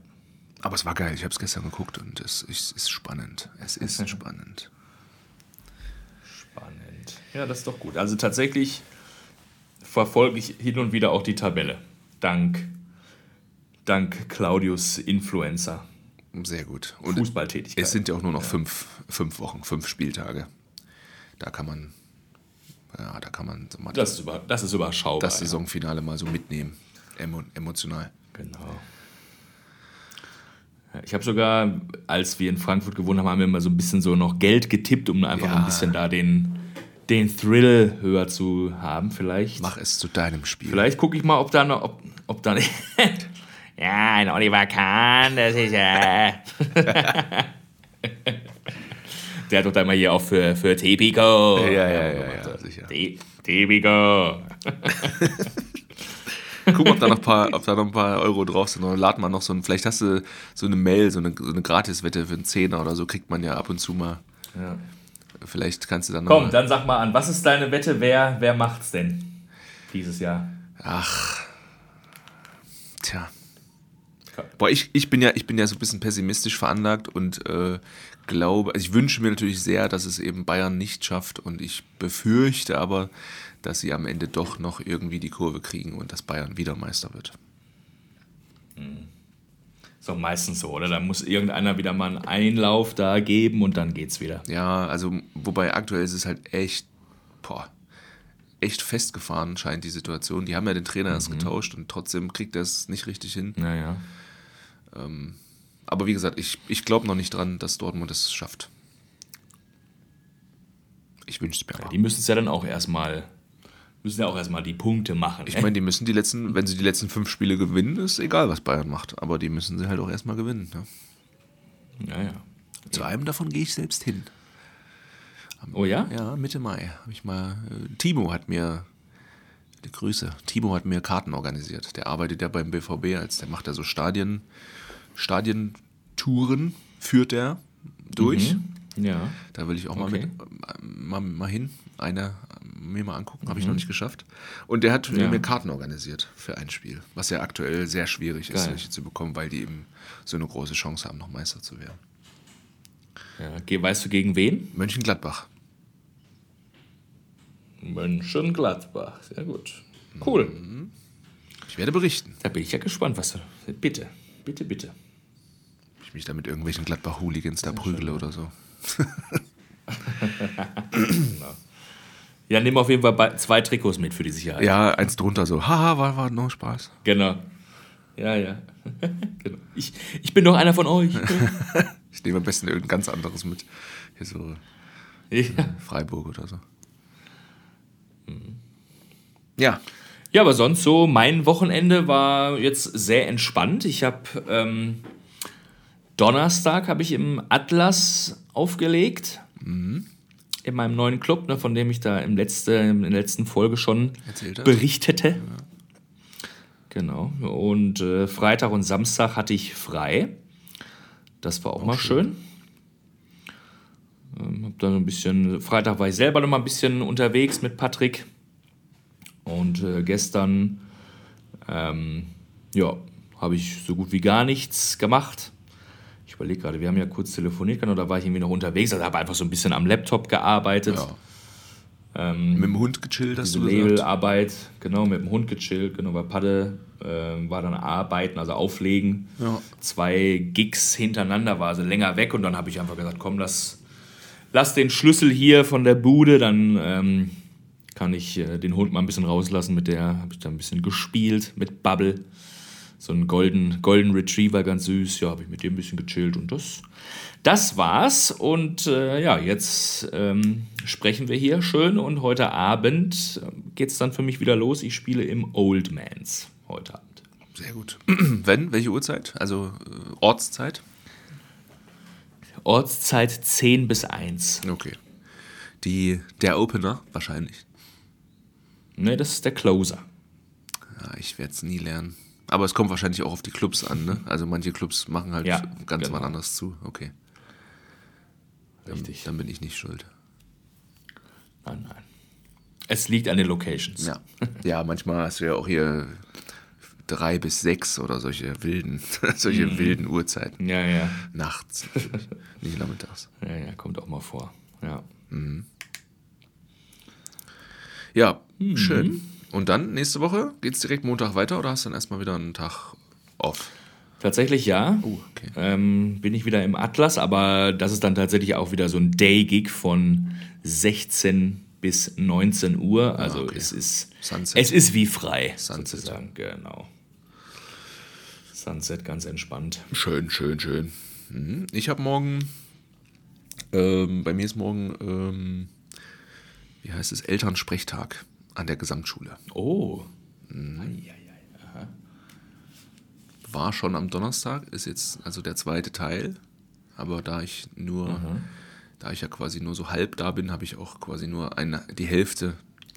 Aber es war geil, ich habe es gestern geguckt und es ist, ist spannend. Es ist spannend. Ja, das ist doch gut. Also tatsächlich verfolge ich hin und wieder auch die Tabelle. Dank, dank Claudius Influencer. Sehr gut. Und Fußballtätigkeit. es sind ja auch nur noch fünf, fünf Wochen, fünf Spieltage. Da kann man, ja, da kann man so mal Das ist, über, das ist überschaubar. das Saisonfinale mal so mitnehmen. Emo, emotional. Ja. Genau. Ja, Ich habe sogar, als wir in Frankfurt gewohnt haben, haben wir immer so ein bisschen so noch Geld getippt, um einfach Ja. ein bisschen da den, den Thrill höher zu haben. Vielleicht. Mach es zu deinem Spiel. Vielleicht gucke ich mal, ob da noch, ob, ob da nicht. ja, ein Oliver Kahn, das ist ja. Der hat doch da mal hier auch für, für Tipico. Ja, ja, ja, ja, ja sicher. Tipico. Guck, ob da noch ein paar, ob da noch ein paar Euro drauf sind. Oder lad mal noch so ein, vielleicht hast du so eine Mail, so eine, so eine Gratiswette für einen Zehner oder so, kriegt man ja ab und zu mal. Ja. Vielleicht kannst du dann noch. Komm, dann sag mal an, was ist deine Wette? Wer, wer macht's denn dieses Jahr? Ach. Tja. Boah, ich, ich, bin ja, ich bin ja so ein bisschen pessimistisch veranlagt und äh, glaube, also ich wünsche mir natürlich sehr, dass es eben Bayern nicht schafft und ich befürchte aber, dass sie am Ende doch noch irgendwie die Kurve kriegen und dass Bayern wieder Meister wird. Ist doch meistens so, oder? Da muss irgendeiner wieder mal einen Einlauf da geben und dann geht's wieder. Ja, also wobei aktuell ist es halt echt, boah, echt festgefahren scheint die Situation. Die haben ja den Trainer erst getauscht und trotzdem kriegt er es nicht richtig hin. Naja. Aber wie gesagt, ich, ich glaube noch nicht dran, dass Dortmund es schafft. Ich wünsche es mir aber. Die müssen es ja dann auch erstmal, müssen ja auch erstmal die Punkte machen. Ich meine, die müssen die letzten, wenn sie die letzten fünf Spiele gewinnen, ist egal, was Bayern macht. Aber die müssen sie halt auch erstmal gewinnen. Ne? ja, ja. Zu einem davon gehe ich selbst hin. Oh ja? Ja, Mitte Mai habe ich mal. Äh, Timo hat mir. Die Grüße. Timo hat mir Karten organisiert. Der arbeitet ja beim BVB als der macht ja so Stadien, Stadientouren, führt er durch. Ja. Da will ich auch mal, Okay. mit, äh, mal, mal hin, eine mir mal angucken, habe ich noch nicht geschafft. Und der hat Mhm. Ja. mir Karten organisiert für ein Spiel, was ja aktuell sehr schwierig ist, welche zu bekommen, weil die eben so eine große Chance haben, noch Meister zu werden. ja. Weißt du gegen wen? Mönchengladbach. Mönchengladbach. Sehr gut. Cool. Ich werde berichten, Da bin ich ja gespannt, was du. Bitte, bitte, bitte. ob ich mich da mit irgendwelchen Gladbach-Hooligans da prügele oder so. Ja, nimm auf jeden Fall zwei Trikots mit für die Sicherheit. Ja, eins drunter so, haha, war, war no Spaß. Genau. Ja, ja. genau. ich, ich bin doch einer von euch. Ich nehme am besten irgendein ganz anderes mit. Hier so ja. Freiburg oder so. Ja, ja, aber sonst so, mein Wochenende war jetzt sehr entspannt. Ich habe ähm, Donnerstag habe ich im Atlas aufgelegt. In meinem neuen Club, ne, von dem ich da im letzte, in der letzten Folge schon berichtete. Genau. Und äh, Freitag und Samstag hatte ich frei. Das war auch, mal schön. Ähm, hab dann ein bisschen, Freitag war ich selber noch mal ein bisschen unterwegs mit Patrick. Und äh, gestern, ähm, ja, habe ich so gut wie gar nichts gemacht. Ich überlege gerade, wir haben ja kurz telefoniert, oder war ich irgendwie noch unterwegs? Also habe einfach so ein bisschen am Laptop gearbeitet. ja. mit dem Hund gechillt, hast du gesagt. Labelarbeit, genau, mit dem Hund gechillt, genau, bei Padde äh, war dann Arbeiten, also Auflegen. Ja. Zwei Gigs hintereinander, war also länger weg und dann habe ich einfach gesagt, komm, lass, lass den Schlüssel hier von der Bude, dann ähm, kann ich äh, den Hund mal ein bisschen rauslassen. Mit der habe ich da ein bisschen gespielt, mit Bubble. So ein Golden, Golden Retriever, ganz süß. Ja, habe ich mit dem ein bisschen gechillt und das, das war's. Und äh, ja, jetzt ähm, sprechen wir hier schön und heute Abend geht es dann für mich wieder los. Ich spiele im Old Mans heute Abend. Sehr gut. Wenn? Welche Uhrzeit? Also äh, Ortszeit? Ortszeit 10 bis 1. Okay. Die, der Opener wahrscheinlich. Ne, das ist der Closer. Ja, ich werde es nie lernen. Aber es kommt wahrscheinlich auch auf die Clubs an, ne? Also manche Clubs machen halt Ja, ganz genau. wann anders zu. Okay. Dann, Richtig. Dann bin ich nicht schuld. Nein, nein. Es liegt an den Locations. Ja. ja, manchmal hast du ja auch hier drei bis sechs oder solche wilden, solche Mhm. wilden Uhrzeiten. Ja, ja. Nachts. nicht nachmittags. Ja, ja, kommt auch mal vor. Ja. Ja, Mhm. schön. Und dann nächste Woche geht's direkt Montag weiter oder hast du dann erstmal wieder einen Tag off? Tatsächlich ja. Oh, okay. ähm, bin ich wieder im Atlas, aber das ist dann tatsächlich auch wieder so ein Day-Gig von 16 bis 19 Uhr. Also okay. es ist Sunset. es ist wie frei, Sunset. sozusagen. Genau. Sunset ganz entspannt. Schön, schön, schön. Mhm. Ich habe morgen, ähm, bei mir ist morgen, ähm, wie heißt es, Elternsprechtag an der Gesamtschule. Oh. War schon am Donnerstag, ist jetzt also der zweite Teil. Aber da ich nur da ich ja quasi nur so halb da bin, habe ich auch quasi nur eine, die Hälfte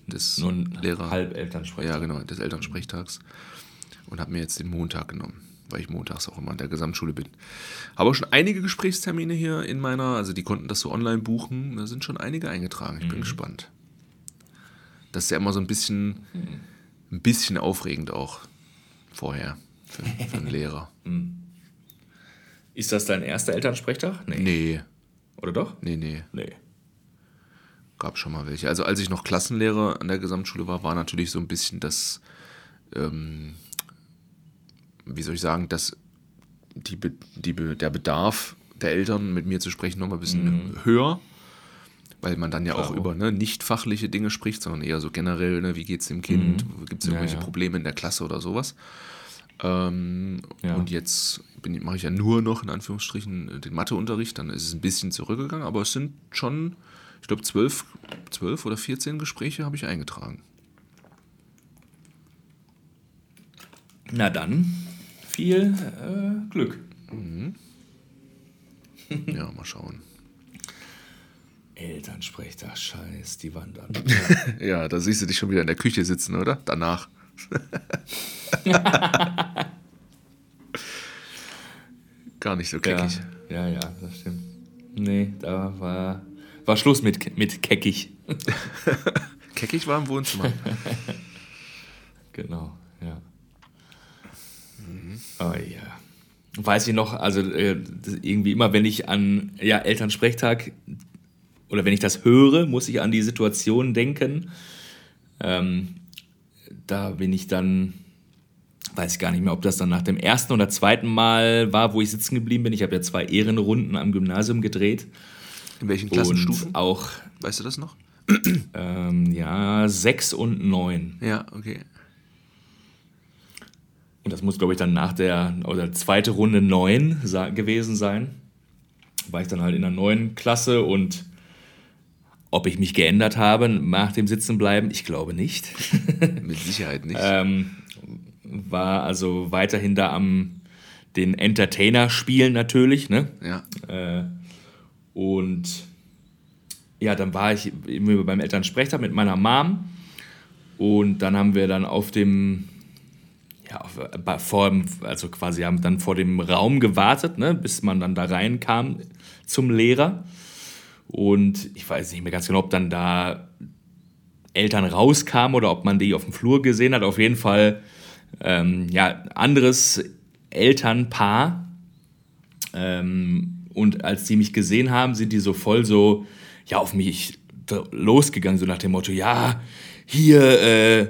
des Nur Lehrer. halb Elternsprecher. Ja, genau, des Elternsprechtags. Und habe mir jetzt den Montag genommen, weil ich montags auch immer in der Gesamtschule bin. Habe auch schon einige Gesprächstermine hier in meiner, also die konnten das so online buchen. Da sind schon einige eingetragen. Ich bin gespannt. Das ist ja immer so ein bisschen, ein bisschen aufregend auch vorher für, für einen Lehrer. Ist das dein erster Elternsprechtag? Nee. Nee, Oder doch? nee, nee. Nee. Gab schon mal welche. Also als ich noch Klassenlehrer an der Gesamtschule war, war natürlich so ein bisschen das, ähm, wie soll ich sagen, dass die, die, der Bedarf der Eltern mit mir zu sprechen noch mal ein bisschen höher, weil man dann ja auch über ne, nicht fachliche Dinge spricht, sondern eher so generell, ne, wie geht es dem Kind, gibt es Ja, irgendwelche ja. Probleme in der Klasse oder sowas. Ähm, Ja. Und jetzt mache ich ja nur noch in Anführungsstrichen den Matheunterricht, dann ist es ein bisschen zurückgegangen, aber es sind schon, ich glaube, zwölf, zwölf oder 14 Gespräche habe ich eingetragen. Na dann, viel äh, Glück. Ja, mal schauen. Elternsprechtag, scheiß, die wandern. Ja, da siehst du dich schon wieder in der Küche sitzen, oder? Danach. Gar nicht so ja, keckig. ja, ja, das stimmt. Nee, da war, war Schluss mit, mit keckig. Keckig war im Wohnzimmer. Genau, ja. Oh ja. Weiß ich noch, also äh, irgendwie immer, wenn ich an ja, Elternsprechtag oder wenn ich das höre, muss ich an die Situation denken. Ähm, da bin ich dann, weiß ich gar nicht mehr, ob das dann nach dem ersten oder zweiten Mal war, wo ich sitzen geblieben bin. Ich habe ja zwei Ehrenrunden am Gymnasium gedreht. In welchen Und Klassenstufen? auch Weißt du das noch? ähm, ja, sechs und neun. Ja, okay. Und das muss, glaube ich, dann nach der oder zweite Runde 9 sa- gewesen sein. War ich dann halt in der neuen Klasse und ob ich mich geändert habe nach dem Sitzenbleiben, ich glaube nicht. Mit Sicherheit nicht. ähm, war also weiterhin da am den Entertainer spielen natürlich, ne? ja. Äh, und ja, dann war ich immer beim Elternsprechtag mit meiner Mom. Und dann haben wir dann auf dem, ja, auf, bei- vor dem, also quasi haben dann vor dem Raum gewartet, ne, bis man dann da reinkam zum Lehrer. Und ich weiß nicht mehr ganz genau, ob dann da Eltern rauskamen oder ob man die auf dem Flur gesehen hat. Auf jeden Fall, ähm, ja, anderes Elternpaar. Ähm, und als die mich gesehen haben, sind die so voll so, ja, auf mich losgegangen, so nach dem Motto, ja, hier, äh,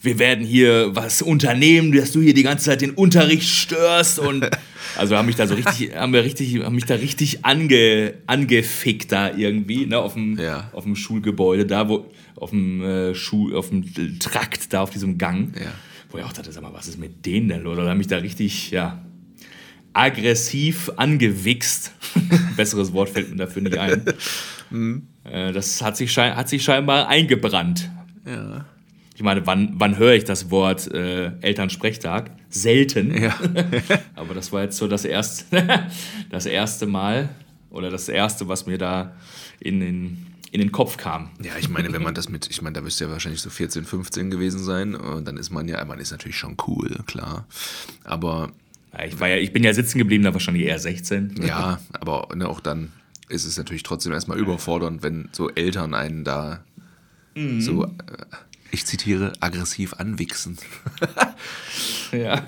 wir werden hier was unternehmen, dass du hier die ganze Zeit den Unterricht störst und also haben mich da so richtig, haben wir richtig, haben mich da richtig ange, angefickt da irgendwie, ne, auf dem, Ja. auf dem Schulgebäude da, wo, auf dem äh, Schul, auf dem Trakt da, auf diesem Gang. Ja. Wo ich auch dachte, sag mal, was ist mit denen denn los? Oder haben mich da richtig, ja, aggressiv angewichst. Besseres Wort fällt mir dafür nicht ein. Äh, das hat sich, hat sich scheinbar eingebrannt. Ja. Ich meine, wann, wann höre ich das Wort äh, Elternsprechtag? Selten. Ja. Aber das war jetzt so das erste, das erste Mal oder das erste, was mir da in den, in den Kopf kam. Ja, ich meine, wenn man das mit, ich meine, da müsste ja wahrscheinlich so 14, 15 gewesen sein. Und dann ist man ja, man ist natürlich schon cool, klar. Aber Ja, Ich, war ja, ich bin ja sitzen geblieben, da wahrscheinlich eher 16. ja, aber ne, auch dann ist es natürlich trotzdem erstmal überfordernd, wenn so Eltern einen da so, äh, ich zitiere, aggressiv anwichsen. Ja.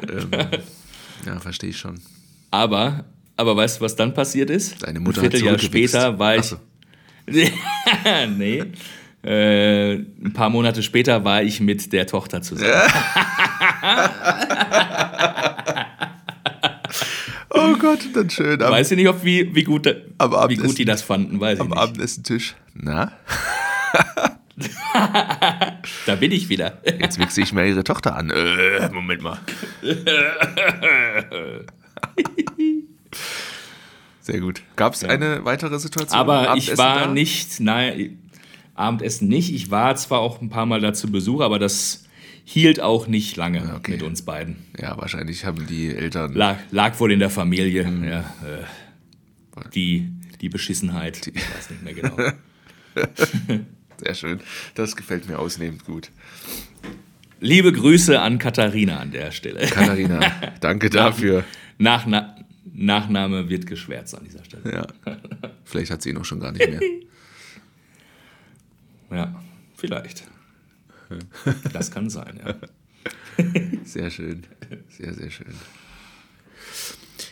Ja, verstehe ich schon. Aber, aber weißt du, was dann passiert ist? Deine Mutter Ein Vierteljahr später war ich. So. nee. Äh, ein paar Monate später war ich mit der Tochter zusammen. Oh Gott, dann schön. Am, Weiß ich nicht, ob wie, wie, gut, wie Abendessen. gut die das fanden, weiß ich am nicht. Abendessentisch. Na, Da bin ich wieder. jetzt wichse ich mir ihre Tochter an. Äh, Moment mal. Sehr gut. Gab es eine weitere Situation? Aber ich war da? nicht, nein, Abendessen nicht. Ich war zwar auch ein paar Mal dazu Besuch, aber das hielt auch nicht lange Okay. mit uns beiden. Ja, wahrscheinlich haben die Eltern. Lag, lag wohl in der Familie. Mhm. Ja, äh, die, die Beschissenheit. Ich weiß nicht mehr genau. Sehr schön. Das gefällt mir ausnehmend gut. Liebe Grüße an Katharina an der Stelle. Katharina, danke dafür. Nach, na, Nachname wird geschwärzt an dieser Stelle. Ja. Vielleicht hat sie ihn auch schon gar nicht mehr. Ja, vielleicht. Das kann sein, ja. Sehr schön. Sehr, sehr schön.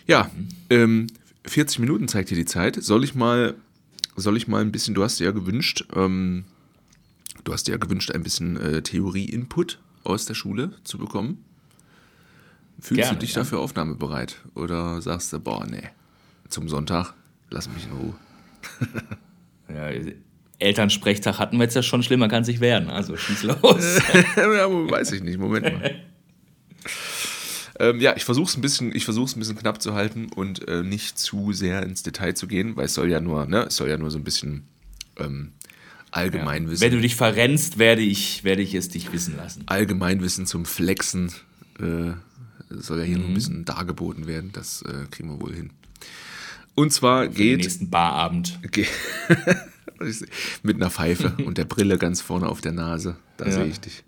Ja, ähm, 40 Minuten zeigt hier die Zeit. Soll ich mal, soll ich mal ein bisschen, du hast dir ja gewünscht, ähm, du hast dir ja gewünscht, ein bisschen äh, Theorie-Input aus der Schule zu bekommen. Fühlst Gerne, du dich ja. dafür aufnahmebereit? Oder sagst du, boah, nee, zum Sonntag, lass mich in Ruhe. ja. Elternsprechtag hatten wir jetzt ja schon schlimmer, kann sich werden. Also schieß los. ja, weiß ich nicht, Moment mal. ähm, ja, ich versuche es ein bisschen, ich versuche es ein bisschen knapp zu halten und äh, nicht zu sehr ins Detail zu gehen, weil es soll ja nur, ne, es soll ja nur so ein bisschen ähm, Allgemeinwissen, Wenn du dich verrennst, werde ich, werde ich es dich wissen lassen. Allgemeinwissen zum Flexen äh, soll ja hier noch ein bisschen dargeboten werden. Das äh, kriegen wir wohl hin. Und zwar Den geht nächsten Barabend. Ge- mit einer Pfeife und der Brille ganz vorne auf der Nase. Da Ja. sehe ich dich.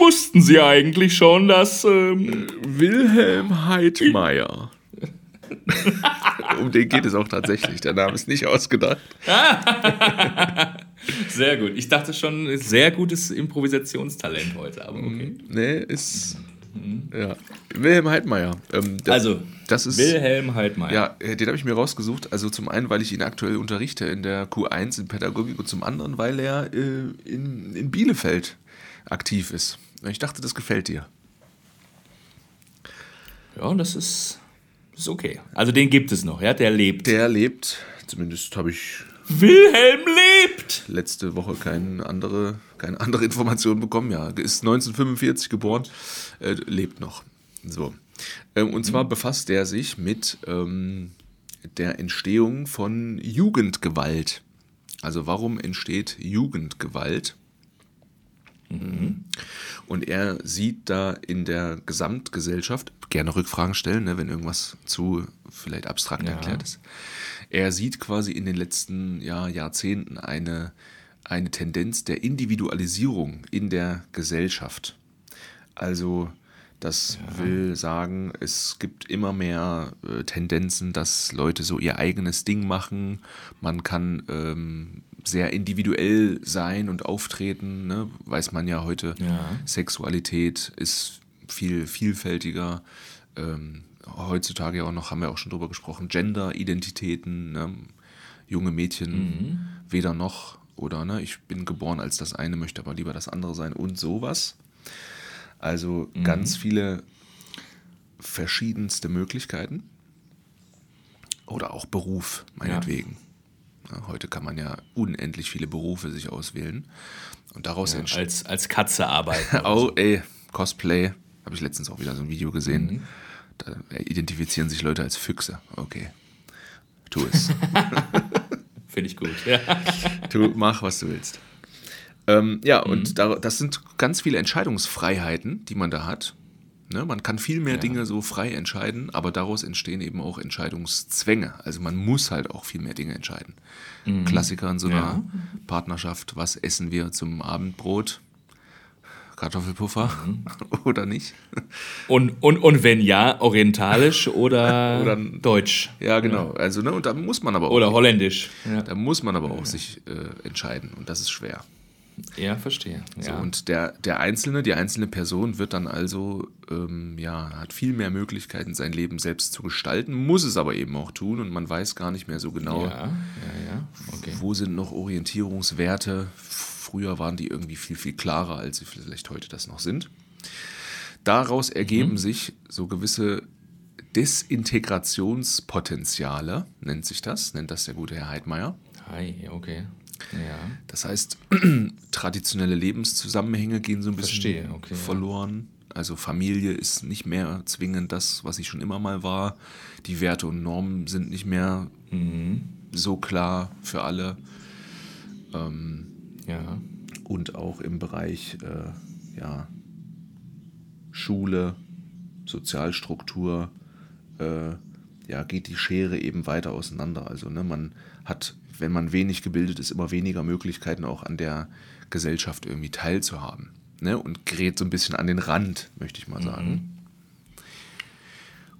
Wussten Sie eigentlich schon, dass. Ähm, Wilhelm Heidmeier. um den geht es auch tatsächlich. Der Name ist nicht ausgedacht. sehr gut. Ich dachte schon, sehr gutes Improvisationstalent heute, aber okay. Nee, ist. Ja. Wilhelm Heidmeier. Ähm, das, Also, das ist. Wilhelm Heidmeier. Ja, äh, den habe ich mir rausgesucht. Also zum einen, weil ich ihn aktuell unterrichte in der Q1 in Pädagogik und zum anderen, weil er äh, in, in Bielefeld aktiv ist. Ich dachte, das gefällt dir. Ja, das ist, ist okay. Also den gibt es noch, ja, der lebt. Der lebt, zumindest habe ich Wilhelm lebt! letzte Woche keine andere, keine andere Information bekommen. Ja, ist 1945 geboren, äh, lebt noch. So. Ähm, und zwar befasst er sich mit ähm, der Entstehung von Jugendgewalt. Also warum entsteht Jugendgewalt? Und er sieht da in der Gesamtgesellschaft, gerne Rückfragen stellen, ne, wenn irgendwas zu vielleicht abstrakt Ja. erklärt ist. Er sieht quasi in den letzten ja, Jahrzehnten eine, eine Tendenz der Individualisierung in der Gesellschaft. Also das will sagen, es gibt immer mehr äh, Tendenzen, dass Leute so ihr eigenes Ding machen. Man kann ähm, sehr individuell sein und auftreten. Ne? Weiß man ja heute, Ja. Sexualität ist viel vielfältiger. Ähm, heutzutage auch noch, haben wir auch schon drüber gesprochen, Gender-Identitäten, ne? junge Mädchen weder noch oder ne, ich bin geboren als das eine, möchte aber lieber das andere sein und sowas. Also ganz viele verschiedenste Möglichkeiten. Oder auch Beruf, meinetwegen. Ja, heute kann man ja unendlich viele Berufe sich auswählen. Und daraus Ja, als, als Katze arbeiten. Oh, ey, Cosplay. Habe ich letztens auch wieder so ein Video gesehen. Da identifizieren sich Leute als Füchse. Okay. Tu es. Finde ich gut. Ja. Du mach, was du willst. Ähm, ja, und da, das sind ganz viele Entscheidungsfreiheiten, die man da hat. Ne, man kann viel mehr Dinge so frei entscheiden, aber daraus entstehen eben auch Entscheidungszwänge. Also man muss halt auch viel mehr Dinge entscheiden. Klassiker in so einer Ja. Partnerschaft, was essen wir zum Abendbrot? Kartoffelpuffer oder nicht? Und, und, und wenn ja, orientalisch oder, Oder- deutsch Ja, genau. Also, ne, und da muss man aber auch, oder holländisch. Ja, da muss man aber auch sich äh, entscheiden und das ist schwer. Ja verstehe. So, Ja. und der, der Einzelne, die einzelne Person wird dann also, ähm, ja, hat viel mehr Möglichkeiten, sein Leben selbst zu gestalten, muss es aber eben auch tun und man weiß gar nicht mehr so genau, ja, ja, ja. Okay. wo sind noch Orientierungswerte. Früher waren die irgendwie viel, viel klarer, als sie vielleicht heute das noch sind. Daraus ergeben sich so gewisse Desintegrationspotenziale, nennt sich das, nennt das der gute Herr Heidmeier. Hi, okay. Ja. Das heißt, traditionelle Lebenszusammenhänge gehen so ein bisschen okay, ja. verloren. Also Familie ist nicht mehr zwingend das, was sie schon immer mal war. Die Werte und Normen sind nicht mehr Mhm. so klar für alle. Ja. Und auch im Bereich äh, ja, Schule, Sozialstruktur, äh, ja, geht die Schere eben weiter auseinander. Also ne, man hat, wenn man wenig gebildet ist, immer weniger Möglichkeiten auch an der Gesellschaft irgendwie teilzuhaben. Ne? Und gerät so ein bisschen an den Rand, möchte ich mal sagen. Mhm.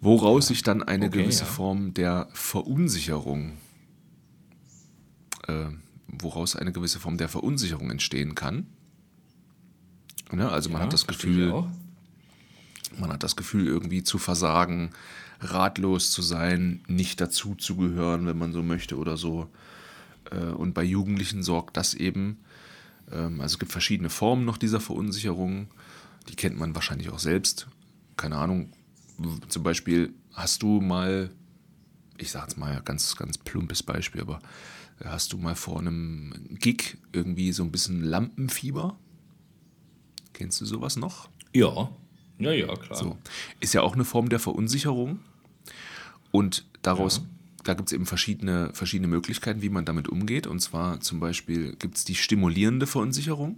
Woraus sich dann eine okay, gewisse ja. Form der Verunsicherung, äh, woraus eine gewisse Form der Verunsicherung entstehen kann. Ne? Also man ja, hat das Gefühl, man hat das Gefühl, irgendwie zu versagen, ratlos zu sein, nicht dazu zu gehören, wenn man so möchte oder so. Äh, und bei Jugendlichen sorgt das eben, ähm, also es gibt verschiedene Formen noch dieser Verunsicherung, die kennt man wahrscheinlich auch selbst. Keine Ahnung, zum Beispiel hast du mal, ich sage jetzt mal ganz, ganz plumpes Beispiel, aber hast du mal vor einem Gig irgendwie so ein bisschen Lampenfieber? Kennst du sowas noch? Ja, ja, ja, klar. So. Ist ja auch eine Form der Verunsicherung. Und daraus, ja. Da gibt es eben verschiedene, verschiedene Möglichkeiten, wie man damit umgeht. Und zwar zum Beispiel gibt es die stimulierende Verunsicherung.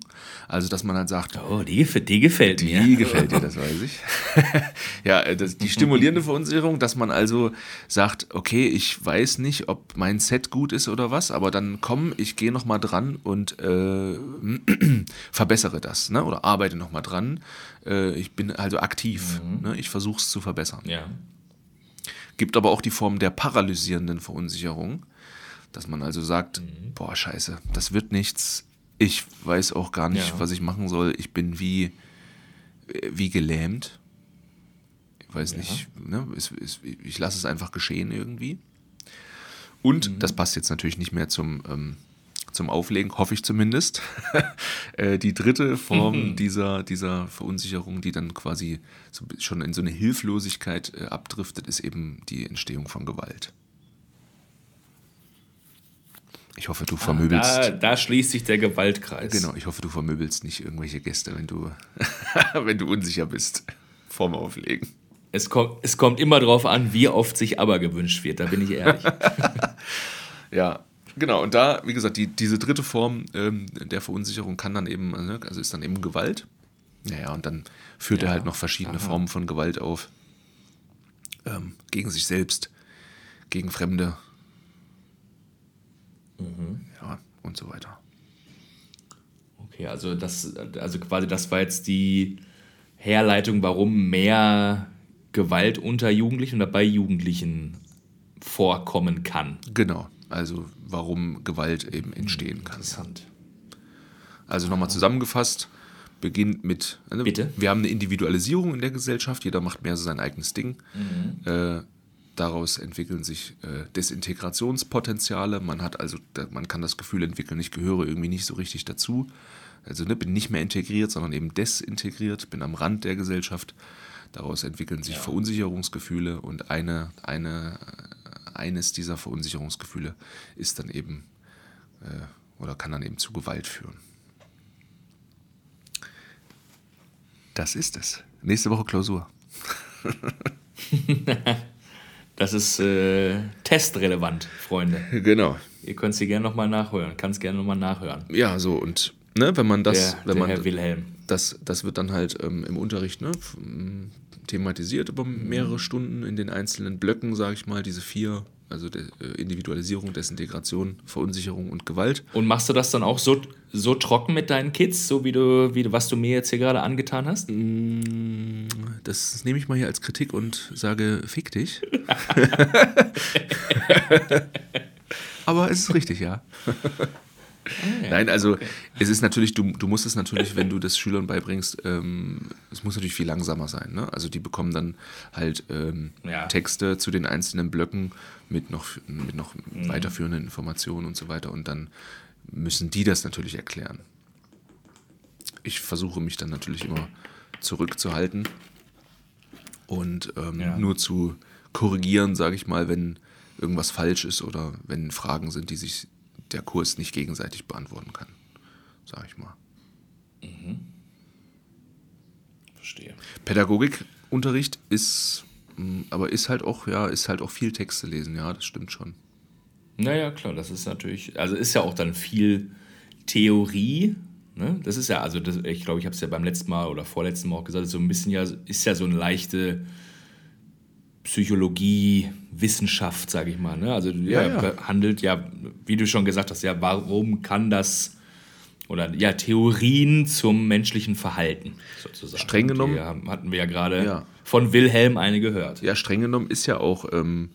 Also, dass man halt sagt. Oh, die, die gefällt die mir. Die gefällt dir, das weiß ich. ja, äh, das, die stimulierende Verunsicherung, dass man also sagt, okay, ich weiß nicht, ob mein Set gut ist oder was, aber dann komm, ich gehe nochmal dran und äh, verbessere das, ne? Oder arbeite nochmal dran. Äh, ich bin also aktiv. Mhm. Ne? Ich versuche es zu verbessern. Ja. Gibt aber auch die Form der paralysierenden Verunsicherung, dass man also sagt, mhm. boah, scheiße, das wird nichts. Ich weiß auch gar nicht, ja. was ich machen soll. Ich bin wie, wie gelähmt. Ich weiß ja. nicht, ne? ich lasse es einfach geschehen irgendwie. Und mhm. das passt jetzt natürlich nicht mehr zum ähm, zum Auflegen, hoffe ich zumindest. Äh, die dritte Form mhm. dieser, dieser Verunsicherung, die dann quasi so schon in so eine Hilflosigkeit äh, abdriftet, ist eben die Entstehung von Gewalt. Ich hoffe, du ah, vermöbelst. Da, da, schließt sich der Gewaltkreis. Genau, ich hoffe, du vermöbelst nicht irgendwelche Gäste, wenn du, wenn du unsicher bist vorm Auflegen. Es kommt, es kommt immer darauf an, wie oft sich aber gewünscht wird, da bin ich ehrlich. ja, Genau, und da, wie gesagt, die, diese dritte Form ähm, der Verunsicherung kann dann eben, ne, also ist dann eben Gewalt. Naja, und dann führt ja, er halt noch verschiedene aha. Formen von Gewalt auf. Ähm, gegen sich selbst, gegen Fremde. Mhm. Ja, und so weiter. Okay, also das, also quasi das war jetzt die Herleitung, warum mehr Gewalt unter Jugendlichen oder bei Jugendlichen vorkommen kann. Genau, also warum Gewalt eben entstehen kann. Interessant. Also nochmal zusammengefasst, beginnt mit, also Bitte? wir haben eine Individualisierung in der Gesellschaft, jeder macht mehr so sein eigenes Ding. Mhm. Äh, daraus entwickeln sich äh, Desintegrationspotenziale. Man hat also, man kann das Gefühl entwickeln, ich gehöre irgendwie nicht so richtig dazu. Also ne, bin nicht mehr integriert, sondern eben desintegriert, bin am Rand der Gesellschaft. Daraus entwickeln sich ja. Verunsicherungsgefühle und eine, eine eines dieser Verunsicherungsgefühle ist dann eben äh, oder kann dann eben zu Gewalt führen. Das ist es. Nächste Woche Klausur. das ist äh, testrelevant, Freunde. Genau. Ihr könnt sie gerne nochmal nachhören. Kannst gerne nochmal nachhören. Ja, so und ne, wenn man das, der, wenn der man Herr Wilhelm. Das, das wird dann halt ähm, im Unterricht ne, thematisiert über mehrere Stunden in den einzelnen Blöcken, sage ich mal, diese vier, also der äh, Individualisierung, Desintegration, Verunsicherung und Gewalt. Und machst du das dann auch so, so trocken mit deinen Kids, so wie du, wie du, was du mir jetzt hier gerade angetan hast? Mm, das nehme ich mal hier als Kritik und sage, fick dich. Aber es ist richtig, ja. Ah, ja. Nein, also okay. es ist natürlich, du, du musst es natürlich, wenn du das Schülern beibringst, ähm, es muss natürlich viel langsamer sein. Ne? Also die bekommen dann halt ähm, ja. Texte zu den einzelnen Blöcken mit noch, mit noch mhm. weiterführenden Informationen und so weiter und dann müssen die das natürlich erklären. Ich versuche mich dann natürlich immer zurückzuhalten und ähm, ja. nur zu korrigieren, sage ich mal, wenn irgendwas falsch ist oder wenn Fragen sind, die sich der Kurs nicht gegenseitig beantworten kann, sage ich mal. Mhm. Verstehe. Pädagogikunterricht ist, mm, aber ist halt auch, ja, ist halt auch viel Texte lesen, ja, das stimmt schon. Naja, klar, das ist natürlich, also ist ja auch dann viel Theorie, ne? Das ist ja, also das, ich glaube, ich habe es ja beim letzten Mal oder vorletzten Mal auch gesagt, so ein bisschen ja, ist ja so eine leichte Psychologie, Wissenschaft, sage ich mal. Ne? Also ja, ja. behandelt ja, wie du schon gesagt hast, ja, warum kann das oder ja, Theorien zum menschlichen Verhalten sozusagen. Streng genommen. Die hatten wir ja gerade ja. von Wilhelm eine gehört. Ja, streng genommen ist ja auch, ähm,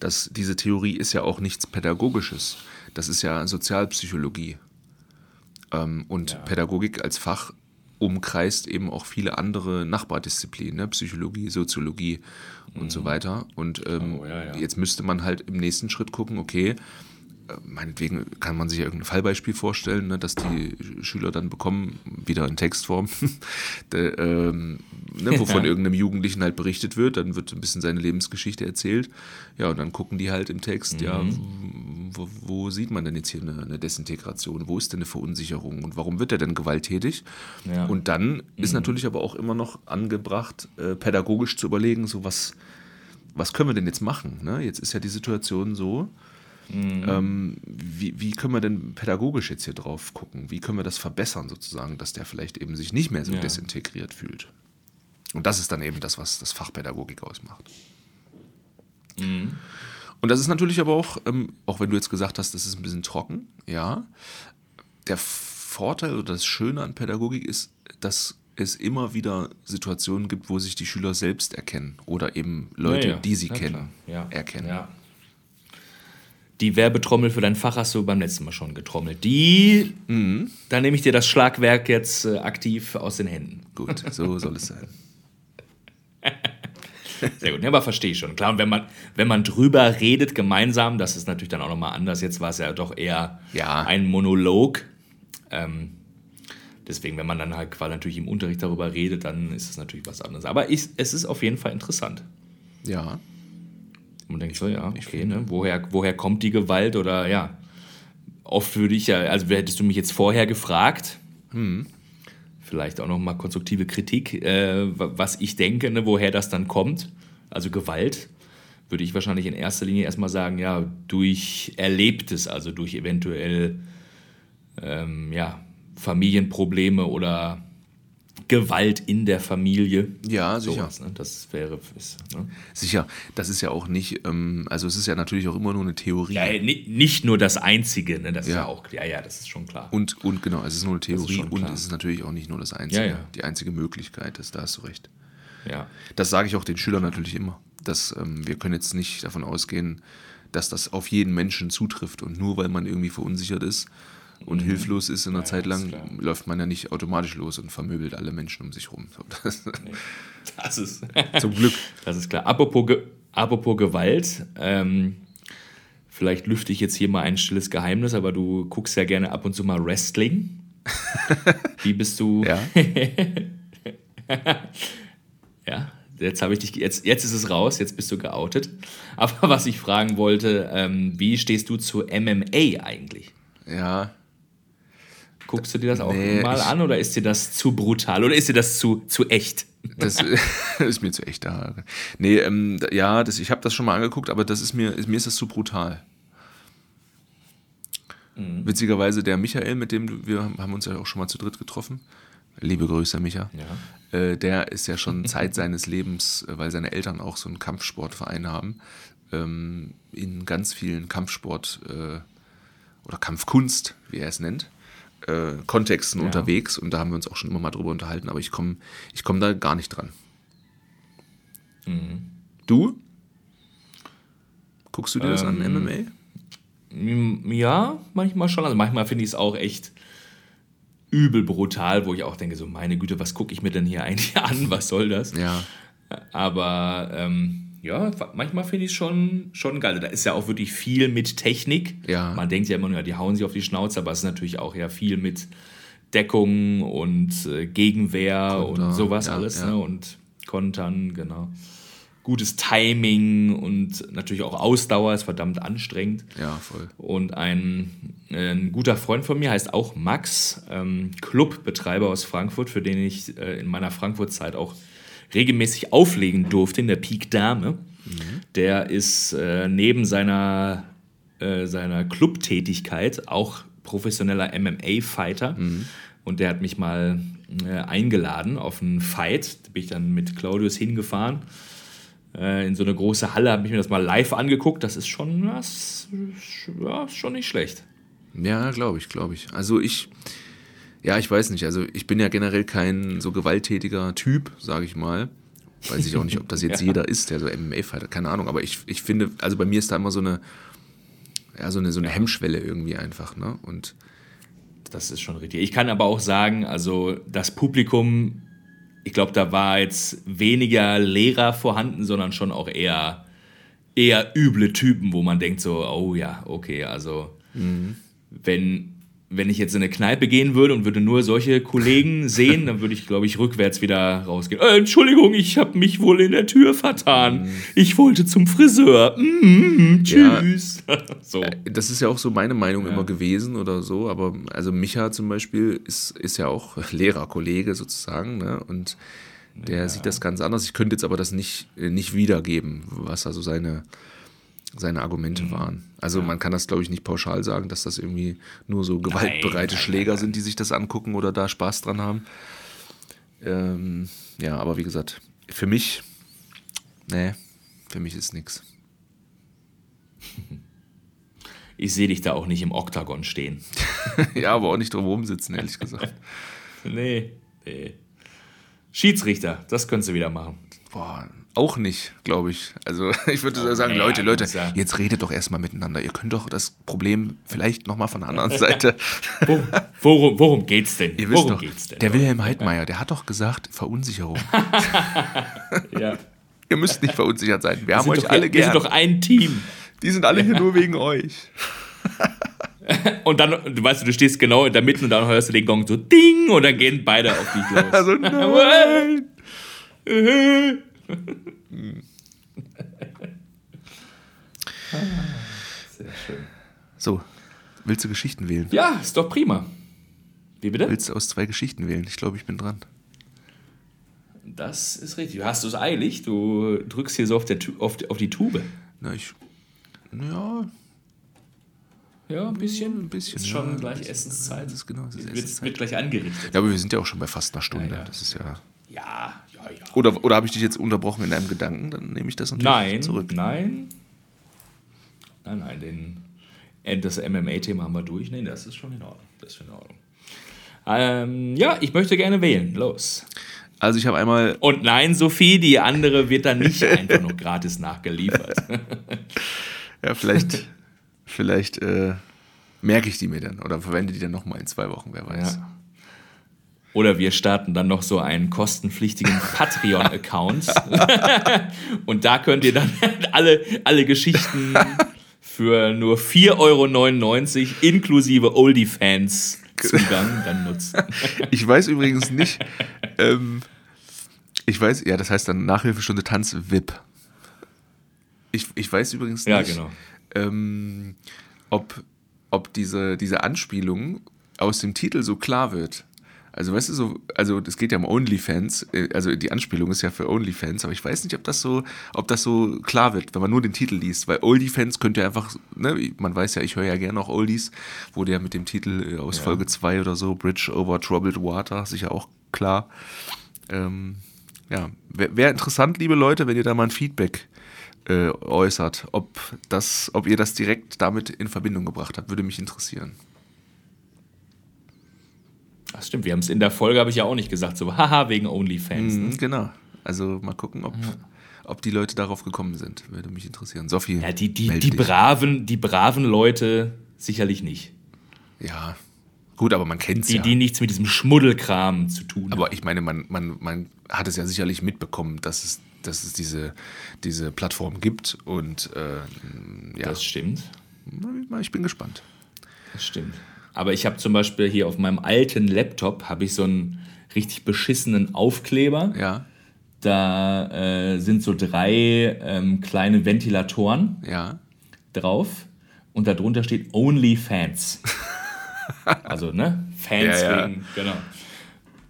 dass diese Theorie ist ja auch nichts Pädagogisches. Das ist ja Sozialpsychologie. Ähm, und ja. Pädagogik als Fach umkreist eben auch viele andere Nachbardisziplinen, ne? Psychologie, Soziologie und mhm. so weiter. Und ähm, oh, ja, ja. jetzt müsste man halt im nächsten Schritt gucken, okay, meinetwegen kann man sich ja irgendein Fallbeispiel vorstellen, ne, dass die Schüler dann bekommen, wieder in Textform, de, ähm, ne, wovon ja. irgendeinem Jugendlichen halt berichtet wird, dann wird ein bisschen seine Lebensgeschichte erzählt. Ja, und dann gucken die halt im Text, mhm. ja, wo, wo, sieht man denn jetzt hier eine, eine, Desintegration? Wo ist denn eine Verunsicherung? Und warum wird er denn gewalttätig? Ja. Und dann mhm. ist natürlich aber auch immer noch angebracht, äh, pädagogisch zu überlegen, so was, was können wir denn jetzt machen? Ne? Jetzt ist ja die Situation so, Mhm. Ähm, wie, wie können wir denn pädagogisch jetzt hier drauf gucken? Wie können wir das verbessern sozusagen, dass der vielleicht eben sich nicht mehr so ja. desintegriert fühlt? Und das ist dann eben das, was das Fachpädagogik ausmacht. Mhm. Und das ist natürlich aber auch, ähm, auch wenn du jetzt gesagt hast, das ist ein bisschen trocken, ja, der Vorteil oder das Schöne an Pädagogik ist, dass es immer wieder Situationen gibt, wo sich die Schüler selbst erkennen oder eben Leute, ja, ja. die sie ja, kennen, erkennen. Die Werbetrommel für dein Fach hast du beim letzten Mal schon getrommelt. Die, mhm. da nehme ich dir das Schlagwerk jetzt äh, aktiv aus den Händen. Gut, so soll es sein. Sehr gut, ja, aber verstehe ich schon. Klar, und wenn man, wenn man drüber redet gemeinsam, das ist natürlich dann auch nochmal anders. Jetzt war es ja doch eher ja. ein Monolog. Ähm, deswegen, wenn man dann halt quasi natürlich im Unterricht darüber redet, dann ist es natürlich was anderes. Aber ich, es ist auf jeden Fall interessant. Ja. Und man denkt so, ja, okay, ne? woher, woher kommt die Gewalt oder ja. Oft würde ich ja, also hättest du mich jetzt vorher gefragt, hm. vielleicht auch nochmal konstruktive Kritik, äh, was ich denke, ne, woher das dann kommt, also Gewalt, würde ich wahrscheinlich in erster Linie erstmal sagen, ja, durch Erlebtes, also durch eventuell ähm, ja, Familienprobleme oder Gewalt in der Familie. Ja, sicher. Sowas, ne? Das wäre. Ist, ne? Sicher, das ist ja auch nicht, ähm, also es ist ja natürlich auch immer nur eine Theorie. Ja, nicht nur das Einzige, ne? das ja. ist ja auch, ja, ja, das ist schon klar. Und, und genau, es ist nur eine Theorie und es ist natürlich auch nicht nur das Einzige, ja, die einzige Möglichkeit, ist, da hast du recht. Ja. Das sage ich auch den Schülern natürlich immer, dass ähm, wir können jetzt nicht davon ausgehen, dass das auf jeden Menschen zutrifft und nur weil man irgendwie verunsichert ist, und mhm. hilflos ist in einer ja, Zeit lang, läuft man ja nicht automatisch los und vermöbelt alle Menschen um sich rum. Das, nee. das ist zum Glück. Das ist klar. Apropos, Ge apropos Gewalt, ähm, vielleicht lüfte ich jetzt hier mal ein stilles Geheimnis, aber du guckst ja gerne ab und zu mal Wrestling. Wie bist du? Ja. ja, jetzt habe ich dich, jetzt, jetzt ist es raus, jetzt bist du geoutet. Aber was ich fragen wollte, ähm, wie stehst du zu MMA eigentlich? Ja, Guckst du dir das auch nee, mal an oder ist dir das zu brutal oder ist dir das zu, zu echt? Das ist mir zu echt. Da. Nee, ähm, ja, das, ich habe das schon mal angeguckt, aber das ist mir, mir ist das zu brutal. Mhm. Witzigerweise der Michael, mit dem wir haben uns ja auch schon mal zu dritt getroffen. Liebe Grüße, Micha. Ja. Äh, der ist ja schon Zeit seines Lebens, äh, weil seine Eltern auch so einen Kampfsportverein haben, ähm, in ganz vielen Kampfsport äh, oder Kampfkunst, wie er es nennt, äh, Kontexten ja. unterwegs und da haben wir uns auch schon immer mal drüber unterhalten, aber ich komme ich komm da gar nicht dran. Mhm. Du? Guckst du dir das ähm, an, MMA? Ja, manchmal schon. Also manchmal finde ich es auch echt übel brutal, wo ich auch denke, so meine Güte, was gucke ich mir denn hier eigentlich an? Was soll das? Ja. Aber ähm, ja, manchmal finde ich es schon, schon geil. Da ist ja auch wirklich viel mit Technik. Ja. Man denkt ja immer nur, ja, die hauen sich auf die Schnauze, aber es ist natürlich auch ja viel mit Deckung und äh, Gegenwehr Konter, und sowas ja, alles. Ja. Ne? Und Kontern, genau. Gutes Timing und natürlich auch Ausdauer ist verdammt anstrengend. Ja, voll. Und ein, ein guter Freund von mir heißt auch Max, ähm, Clubbetreiber aus Frankfurt, für den ich äh, in meiner Frankfurt-Zeit auch regelmäßig auflegen durfte in der Peak Dame. Mhm. Der ist äh, neben seiner, äh, seiner Clubtätigkeit auch professioneller MMA-Fighter. Mhm. Und der hat mich mal äh, eingeladen auf einen Fight. Da bin ich dann mit Claudius hingefahren. äh, in so eine große Halle, habe ich mir das mal live angeguckt. Das ist schon, das, ja, schon nicht schlecht. Ja, glaube ich, glaube ich. Also ich, ja, ich weiß nicht. Also ich bin ja generell kein so gewalttätiger Typ, sage ich mal. Weiß ich auch nicht, ob das jetzt ja. jeder ist, der so MMA-Fighter, keine Ahnung. Aber ich, ich finde, also bei mir ist da immer so eine, ja, so eine, so eine Hemmschwelle irgendwie einfach, ne? Und das ist schon richtig. Ich kann aber auch sagen, also das Publikum, ich glaube, da war jetzt weniger Lehrer vorhanden, sondern schon auch eher, eher üble Typen, wo man denkt so, oh ja, okay, also mhm. wenn wenn ich jetzt in eine Kneipe gehen würde und würde nur solche Kollegen sehen, dann würde ich, glaube ich, rückwärts wieder rausgehen. Äh, Entschuldigung, ich habe mich wohl in der Tür vertan. Ich wollte zum Friseur. Mm, tschüss. Ja, so. Äh, das ist ja auch so meine Meinung ja. immer gewesen oder so. Aber also Micha zum Beispiel ist, ist ja auch Lehrerkollege sozusagen. Ne? Und der ja. sieht das ganz anders. Ich könnte jetzt aber das nicht, äh, nicht wiedergeben, was also seine seine Argumente mhm. waren. Also ja. man kann das, glaube ich, nicht pauschal sagen, dass das irgendwie nur so gewaltbereite nein, Schläger nein, nein. sind, die sich das angucken oder da Spaß dran haben. Ähm, ja, aber wie gesagt, für mich, nee, für mich ist nichts. Ich sehe dich da auch nicht im Oktagon stehen. ja, aber auch nicht drumherum sitzen, ehrlich gesagt. nee, nee. Schiedsrichter, das könntest du wieder machen. Boah, auch nicht, glaube ich. Also ich würde oh, sagen, Leute, Leute, ja. jetzt redet doch erstmal miteinander. Ihr könnt doch das Problem vielleicht nochmal von der anderen Seite. Wo, worum, worum geht's denn? Ihr wisst worum doch, geht's denn? Der Wilhelm Heidmeier, der hat doch gesagt, Verunsicherung. ja. Ihr müsst nicht verunsichert sein. Wir, wir haben euch doch, alle gern. Wir sind doch ein Team. Die sind alle hier nur wegen euch. und dann, du weißt, du stehst genau in der Mitte und dann hörst du den Gong so Ding und dann gehen beide auf dich los. Also nein. Sehr schön. So, willst du Geschichten wählen? Ja, ist doch prima. Wie bitte? Willst du aus zwei Geschichten wählen? Ich glaube, ich bin dran. Das ist richtig. Hast du es eilig? Du drückst hier so auf, der, auf, auf die Tube. Na, ich. Ja. Ja, ein bisschen. Ein bisschen. Ist schon ja, gleich Essenszeit. Das ist genau, das ist wird, Essenszeit. wird gleich angerichtet. Ja, aber wir sind ja auch schon bei fast einer Stunde. Ja, ja. Das ist ja. Ja, ja, ja. Oder, oder habe ich dich jetzt unterbrochen in einem Gedanken? Dann nehme ich das natürlich nein, zurück. Nein, nein, nein, den, äh, das MMA-Thema haben wir durch. Nein, das ist schon in Ordnung. Das ist in Ordnung. Ähm, ja, ich möchte gerne wählen. Los. Also ich habe einmal. Und nein, Sophie, die andere wird dann nicht einfach nur gratis nachgeliefert. ja, vielleicht, vielleicht äh, merke ich die mir dann oder verwende die dann nochmal in zwei Wochen, wer weiß. Ja. Oder wir starten dann noch so einen kostenpflichtigen Patreon-Account. und da könnt ihr dann alle, alle Geschichten für nur 4,99 Euro inklusive Oldie-Fans Zugang dann nutzen. Ich weiß übrigens nicht, ähm, ich weiß, ja, das heißt dann Nachhilfestunde Tanz VIP. Ich, ich weiß übrigens nicht, ja, genau. ähm, ob, ob diese, diese Anspielung aus dem Titel so klar wird. Also weißt du so, also das geht ja um OnlyFans, äh, also die Anspielung ist ja für OnlyFans, aber ich weiß nicht, ob das so, ob das so klar wird, wenn man nur den Titel liest, weil OnlyFans könnte ja einfach, ne, man weiß ja, ich höre ja gerne auch Oldies, wurde ja mit dem Titel äh, aus ja. Folge 2 oder so, Bridge over Troubled Water, sicher auch klar. Ähm, ja, wäre wär interessant, liebe Leute, wenn ihr da mal ein Feedback äh, äußert, ob das, ob ihr das direkt damit in Verbindung gebracht habt, würde mich interessieren. Das stimmt, wir haben es in der Folge, habe ich ja auch nicht gesagt, so haha, wegen OnlyFans. Mhm, ne? Genau. Also mal gucken, ob, ja. ob die Leute darauf gekommen sind. Würde mich interessieren. Sophie. Ja, die, die, die, braven, die braven Leute sicherlich nicht. Ja, gut, aber man kennt es ja. Die nichts mit diesem Schmuddelkram zu tun haben. Aber ich meine, man, man, man hat es ja sicherlich mitbekommen, dass es, dass es diese, diese Plattform gibt. Und äh, ja. Das stimmt. Ich bin gespannt. Das stimmt. Aber ich habe zum Beispiel hier auf meinem alten Laptop habe ich so einen richtig beschissenen Aufkleber. Ja. Da äh, sind so drei ähm, kleine Ventilatoren ja. drauf und darunter steht Only Fans. also, ne? Fans ja, wegen, genau.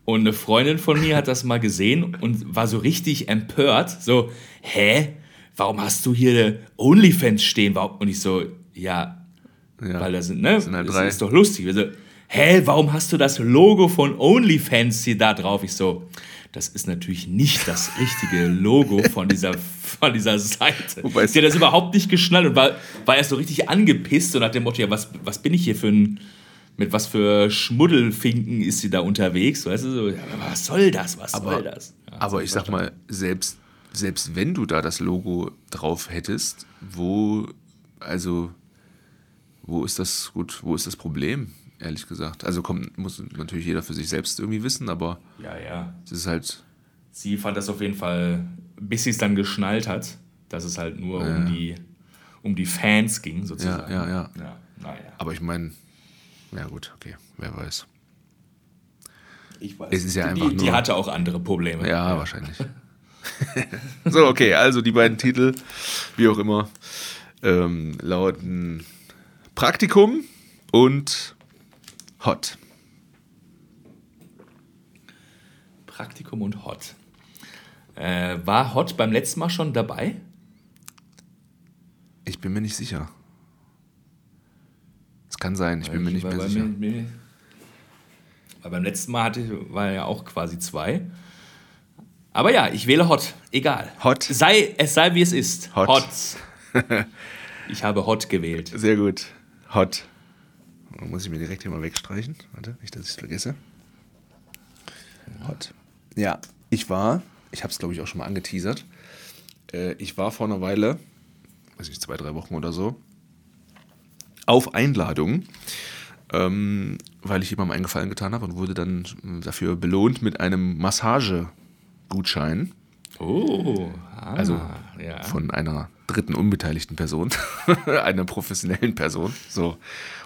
Und eine Freundin von mir hat das mal gesehen und war so richtig empört. So, hä? Warum hast du hier OnlyFans stehen? Und ich so, ja, ja. Weil da sind, ne? Das, sind halt drei. das ist doch lustig. Also, hä, warum hast du das Logo von OnlyFans hier da drauf? Ich so, das ist natürlich nicht das richtige Logo von dieser, von dieser Seite. Wobei Sie hat das überhaupt nicht geschnallt und war, war erst so richtig angepisst und hat dem Motto, ja, was, was bin ich hier für ein, mit was für Schmuddelfinken ist sie da unterwegs? Weißt du, so, ja, was soll das, was aber, soll das? Ja, aber ich sag mal, selbst, selbst wenn du da das Logo drauf hättest, wo, also, wo ist das, gut, wo ist das Problem? ehrlich gesagt. Also kommt, muss natürlich jeder für sich selbst irgendwie wissen, aber ja, ja. es ist halt. Sie fand das auf jeden Fall, bis sie es dann geschnallt hat, dass es halt nur ja. um, die, um die Fans ging, sozusagen. Ja, ja, ja. ja. Aber ich meine, ja gut, okay, wer weiß. Ich weiß. Es ist ja die, einfach die hatte auch andere Probleme. Ja, ja. wahrscheinlich. so, okay, also die beiden Titel, wie auch immer, ähm, lauten Praktikum und Hot. Praktikum und Hot. Äh, war Hot beim letzten Mal schon dabei? Ich bin mir nicht sicher. Es kann sein, ich bin mir nicht mehr sicher. Mir, weil beim letzten Mal hatte, war ja auch quasi zwei. Aber ja, ich wähle Hot. Egal. Hot. Sei, es sei wie es ist. Hot. Hot. ich habe Hot gewählt. Sehr gut. Hot. Muss ich mir direkt hier mal wegstreichen. Warte, nicht, dass ich es vergesse. Hot. Ja, ich war, ich habe es glaube ich auch schon mal angeteasert. Äh, ich war vor einer Weile, weiß ich, zwei, drei Wochen oder so, auf Einladung, ähm, weil ich jemandem einen Gefallen getan habe und wurde dann dafür belohnt mit einem Massagegutschein. Oh, ah, also ja. von einer dritten unbeteiligten Person, einer professionellen Person. So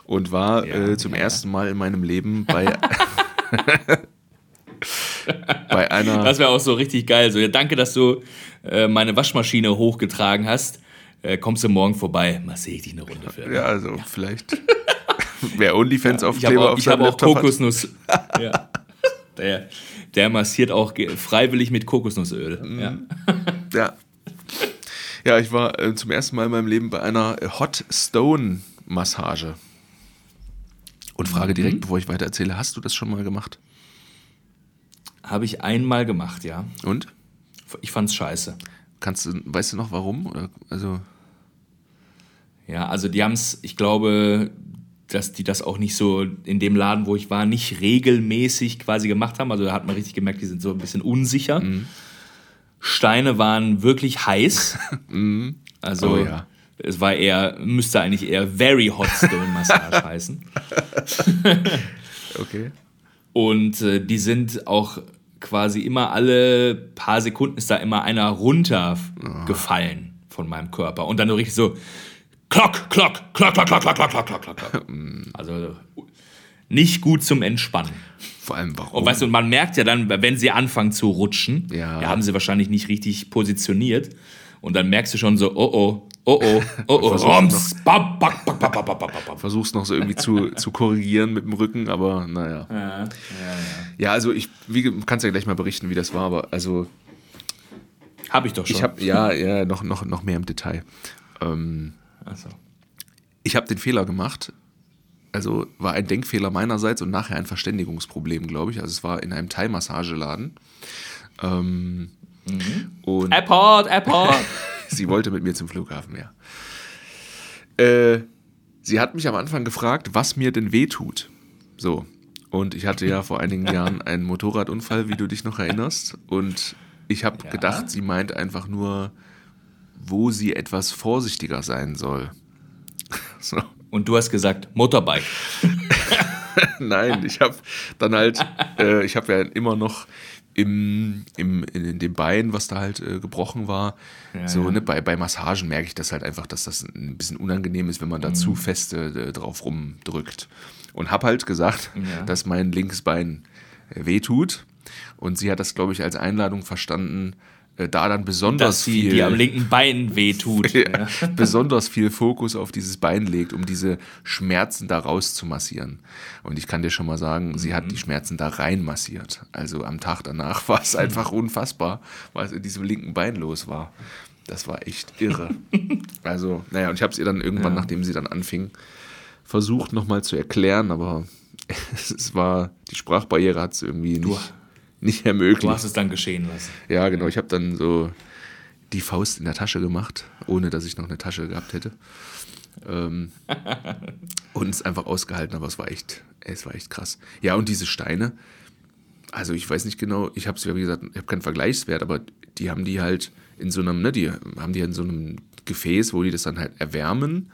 und war ja, äh, zum ja. ersten Mal in meinem Leben bei, bei einer. Das wäre auch so richtig geil. So, ja, danke, dass du äh, meine Waschmaschine hochgetragen hast. Äh, kommst du morgen vorbei? Mal sehe ich dich eine Runde für. Ja, also ja. vielleicht. Wer OnlyFans ja, auf Ich habe auch Kokosnuss. ja. Der, der massiert auch freiwillig mit Kokosnussöl. Mhm. Ja. ja. Ja, ich war äh, zum ersten Mal in meinem Leben bei einer Hot Stone Massage. Und frage mhm. direkt, mhm. bevor ich weiter erzähle, hast du das schon mal gemacht? Habe ich einmal gemacht, ja. Und? Ich fand's scheiße. Kannst du, weißt du noch warum? Oder, also. Ja, also die haben es, ich glaube, dass die das auch nicht so in dem Laden, wo ich war, nicht regelmäßig quasi gemacht haben. Also da hat man richtig gemerkt, die sind so ein bisschen unsicher. Mhm. Steine waren wirklich heiß. mhm. Also oh, ja. Es war eher, müsste eigentlich eher Very Hot Stone Massage heißen. okay. Und äh, die sind auch quasi immer alle paar Sekunden ist da immer einer runtergefallen oh. von meinem Körper. Und dann so richtig so, klock, klock, klock, klock, klock, klock, klock, klock, klock, klock. Also nicht gut zum Entspannen. Vor allem warum? Und weißt du, man merkt ja dann, wenn sie anfangen zu rutschen, ja. ja haben sie wahrscheinlich nicht richtig positioniert. Und dann merkst du schon so, oh oh, Oh oh, oh oh, Roms. Bam, bam, bam, bam, bam, bam, bam. Versuch's noch so irgendwie zu, zu korrigieren mit dem Rücken, aber naja. Ja, ja, ja. ja also ich wie, kannst ja gleich mal berichten, wie das war, aber also. Habe ich doch schon. Ich habe, ja, ja, noch, noch, noch mehr im Detail. Ähm, so. Ich habe den Fehler gemacht, also war ein Denkfehler meinerseits und nachher ein Verständigungsproblem, glaube ich. Also es war in einem Thai-Massageladen. Ähm, mhm. und Airport, Airport. sie wollte mit mir zum Flughafen, ja. Äh, sie hat mich am Anfang gefragt, was mir denn weh tut. So. Und ich hatte ja vor einigen Jahren einen Motorradunfall, wie du dich noch erinnerst. Und ich habe ja. gedacht, sie meint einfach nur, wo sie etwas vorsichtiger sein soll. so. Und du hast gesagt, Motorbike. Nein, ich habe dann halt, äh, ich habe ja immer noch im, im, in dem Bein, was da halt äh, gebrochen war. Ja, so, ja. Ne, bei, bei Massagen merke ich das halt einfach, dass das ein bisschen unangenehm ist, wenn man da mhm. zu feste äh, drauf rumdrückt. Und habe halt gesagt, ja. dass mein linkes Bein äh, wehtut. Und sie hat das, glaube ich, als Einladung verstanden, da dann besonders Dass viel. Die am linken Bein wehtut. ja, besonders viel Fokus auf dieses Bein legt, um diese Schmerzen da raus zu massieren. Und ich kann dir schon mal sagen, mhm. sie hat mhm. die Schmerzen da rein massiert. Also am Tag danach war es einfach unfassbar, was in diesem linken Bein los war. Das war echt irre. also, naja, und ich habe es ihr dann irgendwann, ja. nachdem sie dann anfing, versucht nochmal zu erklären, aber es war, die Sprachbarriere hat es irgendwie nicht, nicht ermöglicht. Du hast es dann geschehen lassen. Ja, genau. Ich habe dann so die Faust in der Tasche gemacht, ohne dass ich noch eine Tasche gehabt hätte. Ähm, und es einfach ausgehalten, aber es war echt, es war echt krass. Ja, und diese Steine, also ich weiß nicht genau, ich habe es ja wie gesagt, ich habe keinen Vergleichswert, aber die haben die halt in so einem, ne, die haben die in so einem Gefäß, wo die das dann halt erwärmen.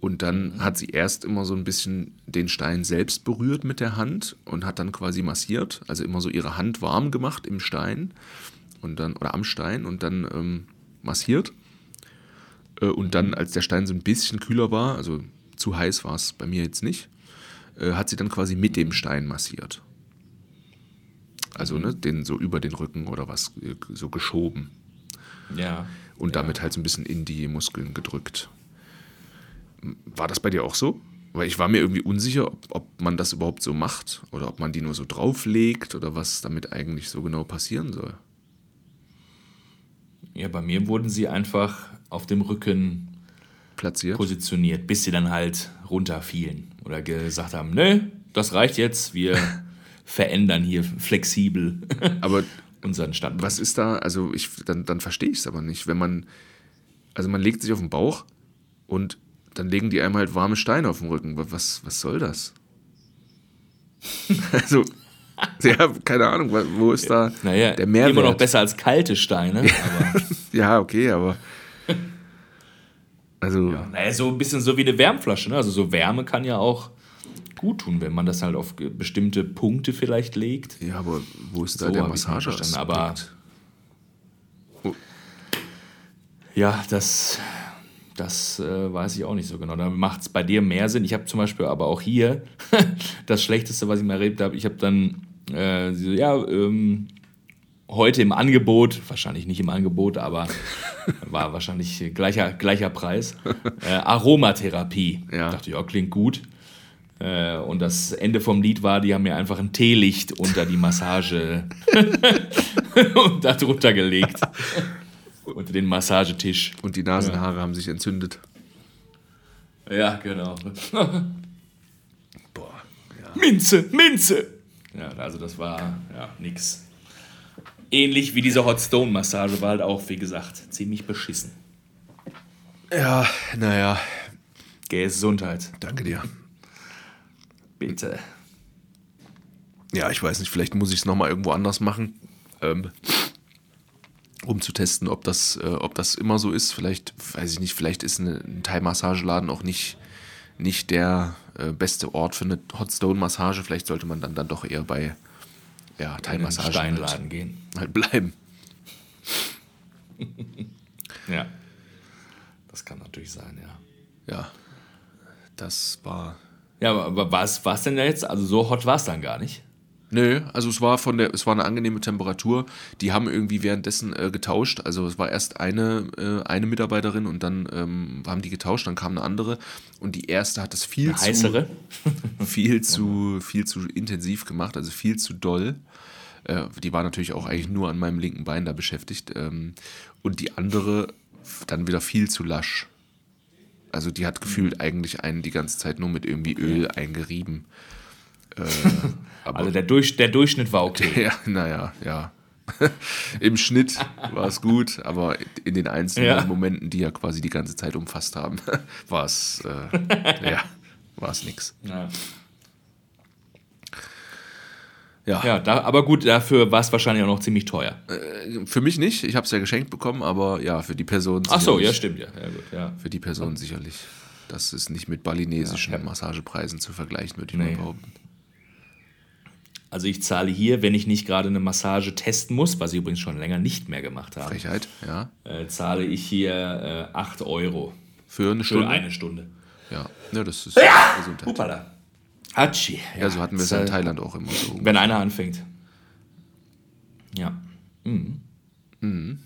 Und dann hat sie erst immer so ein bisschen den Stein selbst berührt mit der Hand und hat dann quasi massiert, also immer so ihre Hand warm gemacht im Stein und dann oder am Stein und dann ähm, massiert. Äh, und dann, als der Stein so ein bisschen kühler war, also zu heiß war es bei mir jetzt nicht, äh, hat sie dann quasi mit dem Stein massiert. Also ne, den so über den Rücken oder was äh, so geschoben. Ja. Und damit halt so ein bisschen in die Muskeln gedrückt. War das bei dir auch so? Weil ich war mir irgendwie unsicher, ob, ob man das überhaupt so macht oder ob man die nur so drauflegt oder was damit eigentlich so genau passieren soll. Ja, bei mir wurden sie einfach auf dem Rücken Platziert. positioniert, bis sie dann halt runterfielen oder gesagt haben, nö, das reicht jetzt, wir verändern hier flexibel Aber unseren Standpunkt. was ist da, also ich, dann, dann verstehe ich es aber nicht. Wenn man, also man legt sich auf den Bauch und dann legen die einem halt warme Steine auf den Rücken. Wa- Was, was soll das? also, ja, keine Ahnung, wo ist da Naja, der Mehrwert? immer noch besser als kalte Steine, Ja, okay, aber. Also, ja, naja, so ein bisschen so wie eine Wärmflasche. Ne? Also so Wärme kann ja auch gut tun, wenn man das halt auf bestimmte Punkte vielleicht legt. ja, aber wo ist da So der Massage? aber- Ja, das, das äh, weiß ich auch nicht so genau. Da macht es bei dir mehr Sinn. Ich habe zum Beispiel aber auch hier das Schlechteste, was ich mal erlebt habe. Ich habe dann, äh, so, ja, ähm, heute im Angebot, wahrscheinlich nicht im Angebot, aber war wahrscheinlich gleicher, gleicher Preis, äh, Aromatherapie. Ja. Ich dachte, ja, klingt gut. Äh, und das Ende vom Lied war, die haben mir einfach ein Teelicht unter die Massage und da drunter gelegt. Unter den Massagetisch. Und die Nasenhaare haben sich entzündet. Ja, genau. Boah, ja. Minze, Minze! Ja, also das war ja nix. Ähnlich wie diese Hot Stone Massage war halt auch, wie gesagt, ziemlich beschissen. Ja, naja, Gesundheit, danke dir. bitte. Ja, ich weiß nicht, vielleicht muss ich es nochmal irgendwo anders machen, ähm, um zu testen, ob das, äh, ob das immer so ist. Vielleicht, weiß ich nicht, vielleicht ist eine, ein Thai-Massageladen auch nicht, nicht der äh, beste Ort für eine Hot Stone-Massage. Vielleicht sollte man dann, dann doch eher bei ja, Thai-Massagen Steinladen halt, gehen. halt bleiben. Ja. Das kann natürlich sein, ja. Ja, das war Ja, aber- was war's denn da jetzt? Also so hot war es dann gar nicht. Nö, also es war von der, es war eine angenehme Temperatur. Die haben irgendwie währenddessen äh, getauscht. Also es war erst eine, äh, eine Mitarbeiterin und dann ähm, haben die getauscht, dann kam eine andere und die erste hat das viel Eine zu heißere? viel zu viel zu intensiv gemacht, also viel zu doll. Äh, die war natürlich auch eigentlich nur an meinem linken Bein da beschäftigt ähm, und die andere dann wieder viel zu lasch. Also die hat gefühlt eigentlich einen die ganze Zeit nur mit irgendwie Öl eingerieben. Äh, Also der, Durch, der Durchschnitt war okay. ja, naja, ja. Im Schnitt war es gut, aber in den einzelnen Ja. Momenten, die ja quasi die ganze Zeit umfasst haben, war es, äh, ja, war es nix. Ja. Ja, Ja, da, aber gut, dafür war es wahrscheinlich auch noch ziemlich teuer. für mich nicht, ich habe es ja geschenkt bekommen, aber ja, für die Person Ach so, ja, stimmt, ja. ja, gut, ja. Für die Person sicherlich. Das ist nicht mit balinesischen. Massagepreisen zu vergleichen, würde ich Nee. mal behaupten. Also ich zahle hier, wenn ich nicht gerade eine Massage testen muss, was ich übrigens schon länger nicht mehr gemacht habe, Frechheit, ja. äh, zahle ich hier äh, 8 Euro Für eine für Stunde. eine Stunde. Ja, ja das ist Gesundheit. Hupala. Hatschi. Ja, so hatten wir es das, ja in äh, Thailand auch immer so. Wenn einer anfängt. Ja.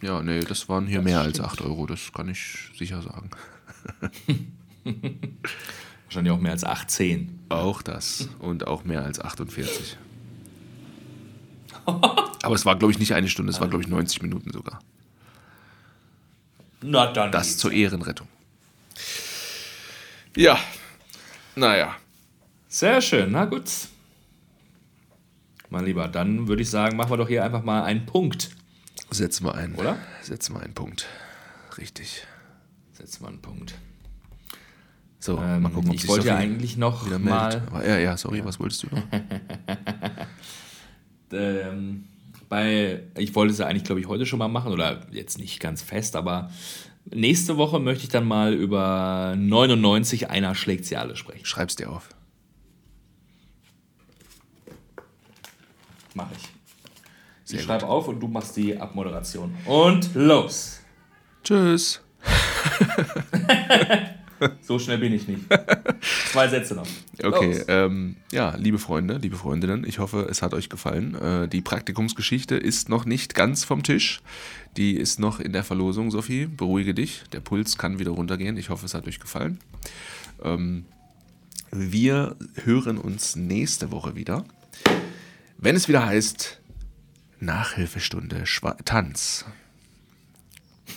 Ja, nee, das waren hier mehr als 8 Euro, das kann ich sicher sagen. Wahrscheinlich auch mehr als 18. Auch das und auch mehr als 48. Aber es war, glaube ich, nicht eine Stunde, es war, glaube ich, 90 Minuten sogar. Na dann. Das zur Ehrenrettung. Ja, naja. Sehr schön, na gut. Mein Lieber, dann würde ich sagen, machen wir doch hier einfach mal einen Punkt. Setzen wir einen. Oder? Setzen wir einen Punkt. Richtig. Setzen wir einen Punkt. So, Ähm, mal gucken, ob ich sich wollte ja eigentlich noch mal meldet. Aber, ja, ja, sorry, was wolltest du noch? ähm, bei, ich wollte es ja eigentlich, glaube ich, heute schon mal machen oder jetzt nicht ganz fest, aber nächste Woche möchte ich dann mal über 99 einer schlägt sie alle sprechen. Schreib's dir auf. Mache ich. Sehr ich schreibe auf und du machst die Abmoderation. Und los! Tschüss. So schnell bin ich nicht. Zwei Sätze noch. Okay, ähm, ja, liebe Freunde, liebe Freundinnen, ich hoffe, es hat euch gefallen. Äh, die Praktikumsgeschichte ist noch nicht ganz vom Tisch. Die ist noch in der Verlosung, Sophie. Beruhige dich. Der Puls kann wieder runtergehen. Ich hoffe, es hat euch gefallen. Ähm, wir hören uns nächste Woche wieder, wenn es wieder heißt Nachhilfestunde Schwa Tanz.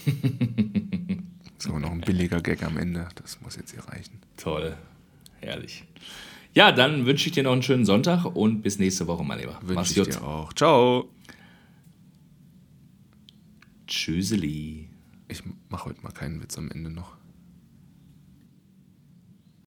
so, noch ein billiger Gag am Ende. Das muss jetzt hier reichen. Toll. Herrlich. Ja, dann wünsche ich dir noch einen schönen Sonntag und bis nächste Woche, mein Lieber. Wünsche ich gut. dir auch. Ciao. Tschüsseli. Ich mache heute mal keinen Witz am Ende noch.